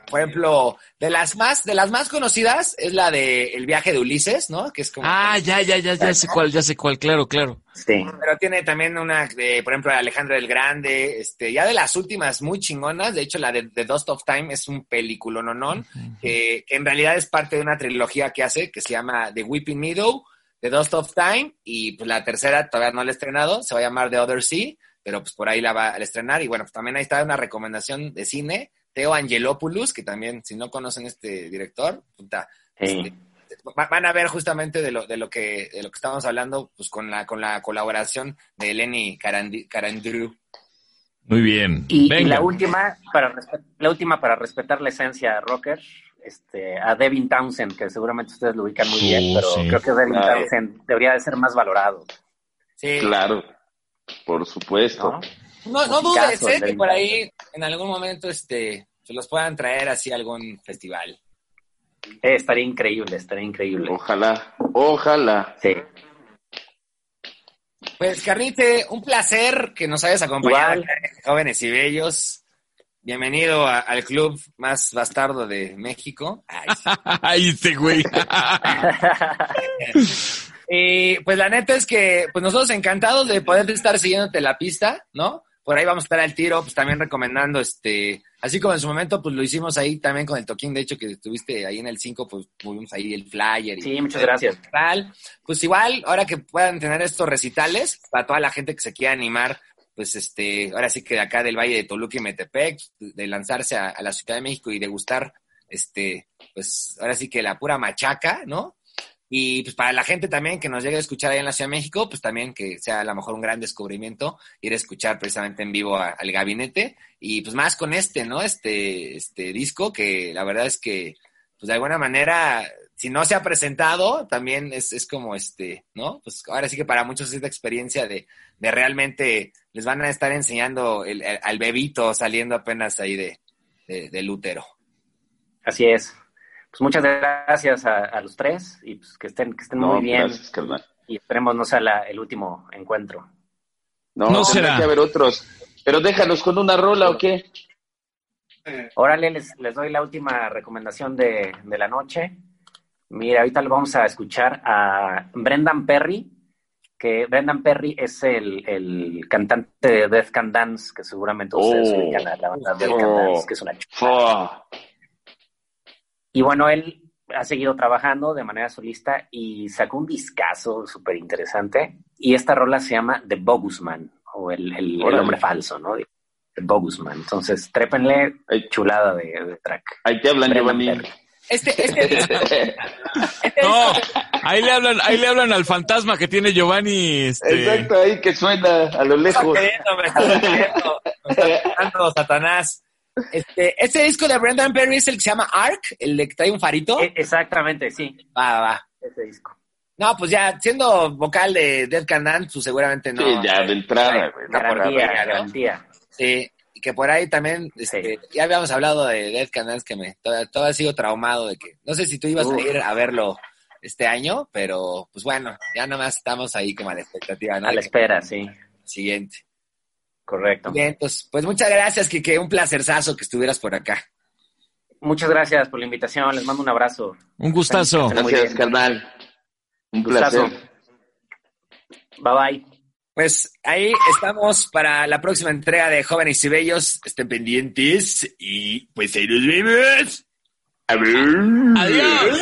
por ejemplo, de las más, de las más conocidas es la de El viaje de Ulises, ¿no? Que es como. Ah, ya, ya, ya, ya sé cuál, ya sé cuál, claro, claro. Sí. Pero tiene también una, de, por ejemplo, Alejandro el Grande, este, ya de las últimas muy chingonas, de hecho la de The Dust of Time es un película, no, no, que en realidad es parte de una trilogía que hace que se llama The Weeping Meadow, The Dust of Time, y pues la tercera todavía no la he estrenado, se va a llamar The Other Sea, pero pues por ahí la va a estrenar, y bueno, pues también ahí está una recomendación de cine Teo Angelopoulos, que también, si no conocen este director, este, van a ver justamente de lo, de lo que de lo que estamos hablando, pues con la con la colaboración de Eleni Carandru. Muy bien. Y, la última para la última para respetar la esencia rocker, este, a Devin Townsend, que seguramente ustedes lo ubican muy bien, pero creo que Devin Townsend debería de ser más valorado. Sí. Claro, por supuesto. No, no dudes, ¿eh? que por ahí en algún momento este, se los puedan traer así a algún festival. Eh, estaría increíble, estaría increíble. Ojalá, ojalá. Sí. Pues, Carnite, un placer que nos hayas acompañado, jóvenes y bellos. Bienvenido al club más bastardo de México. Ay, este güey. y pues la neta es que pues nosotros encantados de poder estar siguiéndote la pista, ¿no? Por ahí vamos a estar al tiro, pues también recomendando, este, así como en su momento, pues lo hicimos ahí también con el toquín, de hecho, que estuviste ahí en el 5, pues movimos ahí el flyer. Y sí, muchas gracias. Pues igual, ahora que puedan tener estos recitales, para toda la gente que se quiera animar, pues este, ahora sí que de acá del Valle de Toluca y Metepec, de lanzarse a, a la Ciudad de México y de gustar, este, pues ahora sí que la pura machaca, ¿no? Y pues para la gente también que nos llegue a escuchar ahí en la Ciudad de México, pues también que sea a lo mejor un gran descubrimiento ir a escuchar precisamente en vivo al gabinete. Y pues más con este, ¿no? Este, este disco que la verdad es que, pues de alguna manera, si no se ha presentado, también es, es como este, ¿no? Pues ahora sí que para muchos es esta experiencia de, de realmente les van a estar enseñando el, al bebito saliendo apenas ahí de, del útero. Así es pues muchas gracias a, los tres y pues que estén, que estén muy bien. y esperemos no sea el último encuentro. No, no será. que haber otros. Pero déjanos con una rola o qué. Órale, les, les doy la última recomendación de, la noche. Mira, ahorita lo vamos a escuchar a Brendan Perry, que Brendan Perry es el, cantante de Death Can Dance, que seguramente ustedes oh, a la banda Death Can Dance, que es una chupa. Y bueno, él ha seguido trabajando de manera solista y sacó un discazo súper interesante. Y esta rola se llama The Bogusman, o el, el, hombre falso, ¿no? The Bogusman. Entonces, trépenle chulada de, track. Ahí te hablan, Giovanni. Este, este, este, no, ahí le hablan, ahí le hablan al fantasma que tiene Giovanni. Este... Exacto, ahí que suena a lo lejos. Me está me está Satanás. Este, este disco de Brendan Perry es el que se llama Ark, el de que trae un farito. E, exactamente, sí. Va, va, va. Ese disco. No, pues ya, siendo vocal de Dead Can Dance, pues seguramente no. Sí, ya de entrada, güey. Garantía, garantía. Sí. que por ahí también, este, ya habíamos hablado de Dead Can que me todavía, sigo traumado de que, no sé si tú ibas a ir a verlo este año, pero pues bueno, ya nada más estamos ahí como a la expectativa, ¿no? A la espera, sí. Siguiente. Correcto. Bien, pues, pues muchas gracias, Kike, un placerzazo que estuvieras por acá. Muchas gracias por la invitación, les mando un abrazo. Un gustazo. Gracias, carnal. Un placer. Bye bye. Pues ahí estamos para la próxima entrega de Jóvenes y Bellos. Estén pendientes y pues ahí nos vemos. Adiós.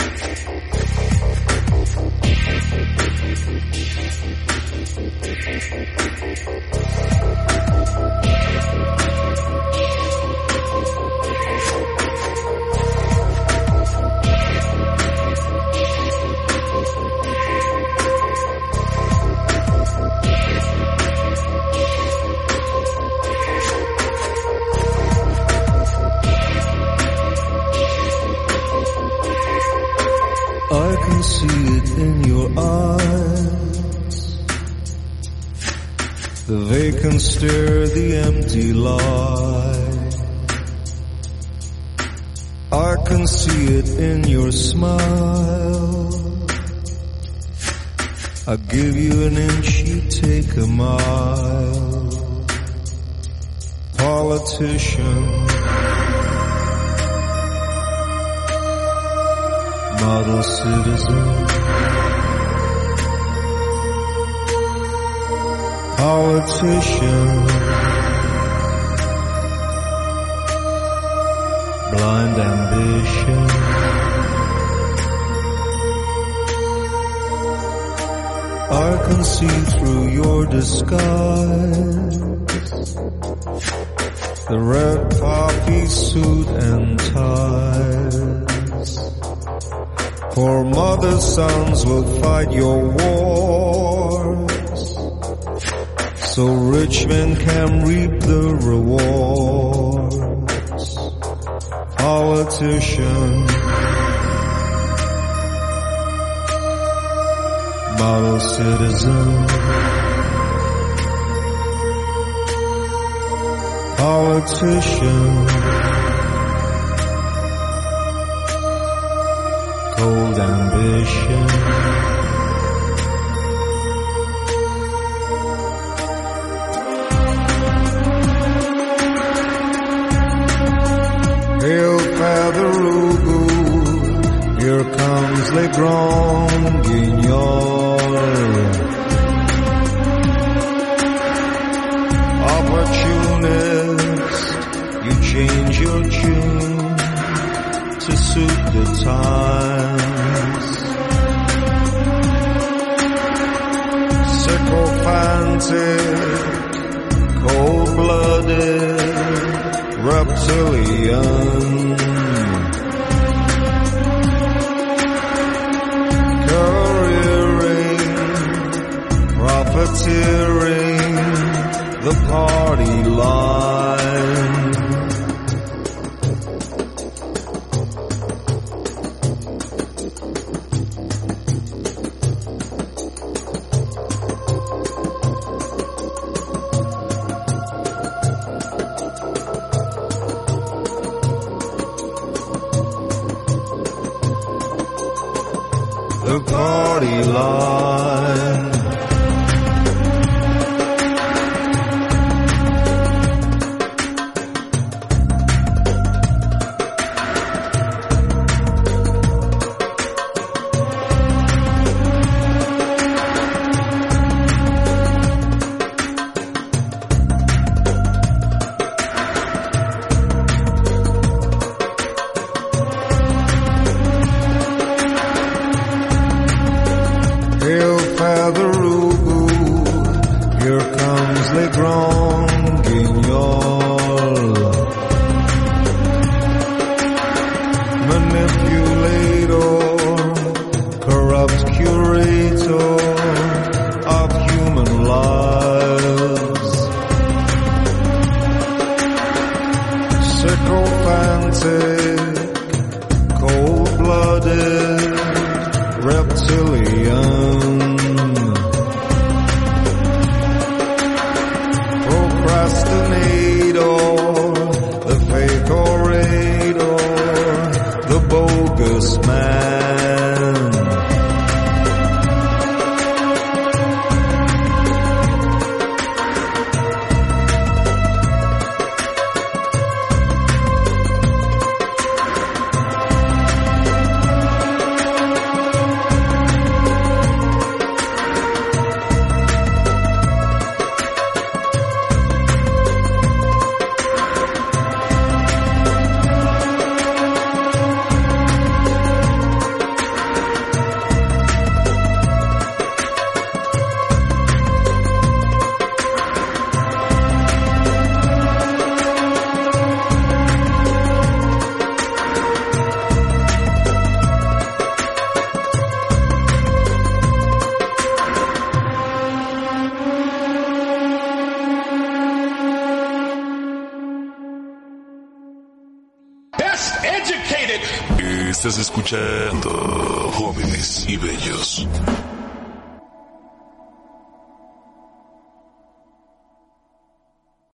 take a mile. Politician. Model citizen. politician. Blind ambition. Can see through your disguise. The red poppy suit and ties. For mother sons will fight your wars. so rich men can reap the rewards. Politician, model citizen, politician, cold ambition. Profiteering the party line.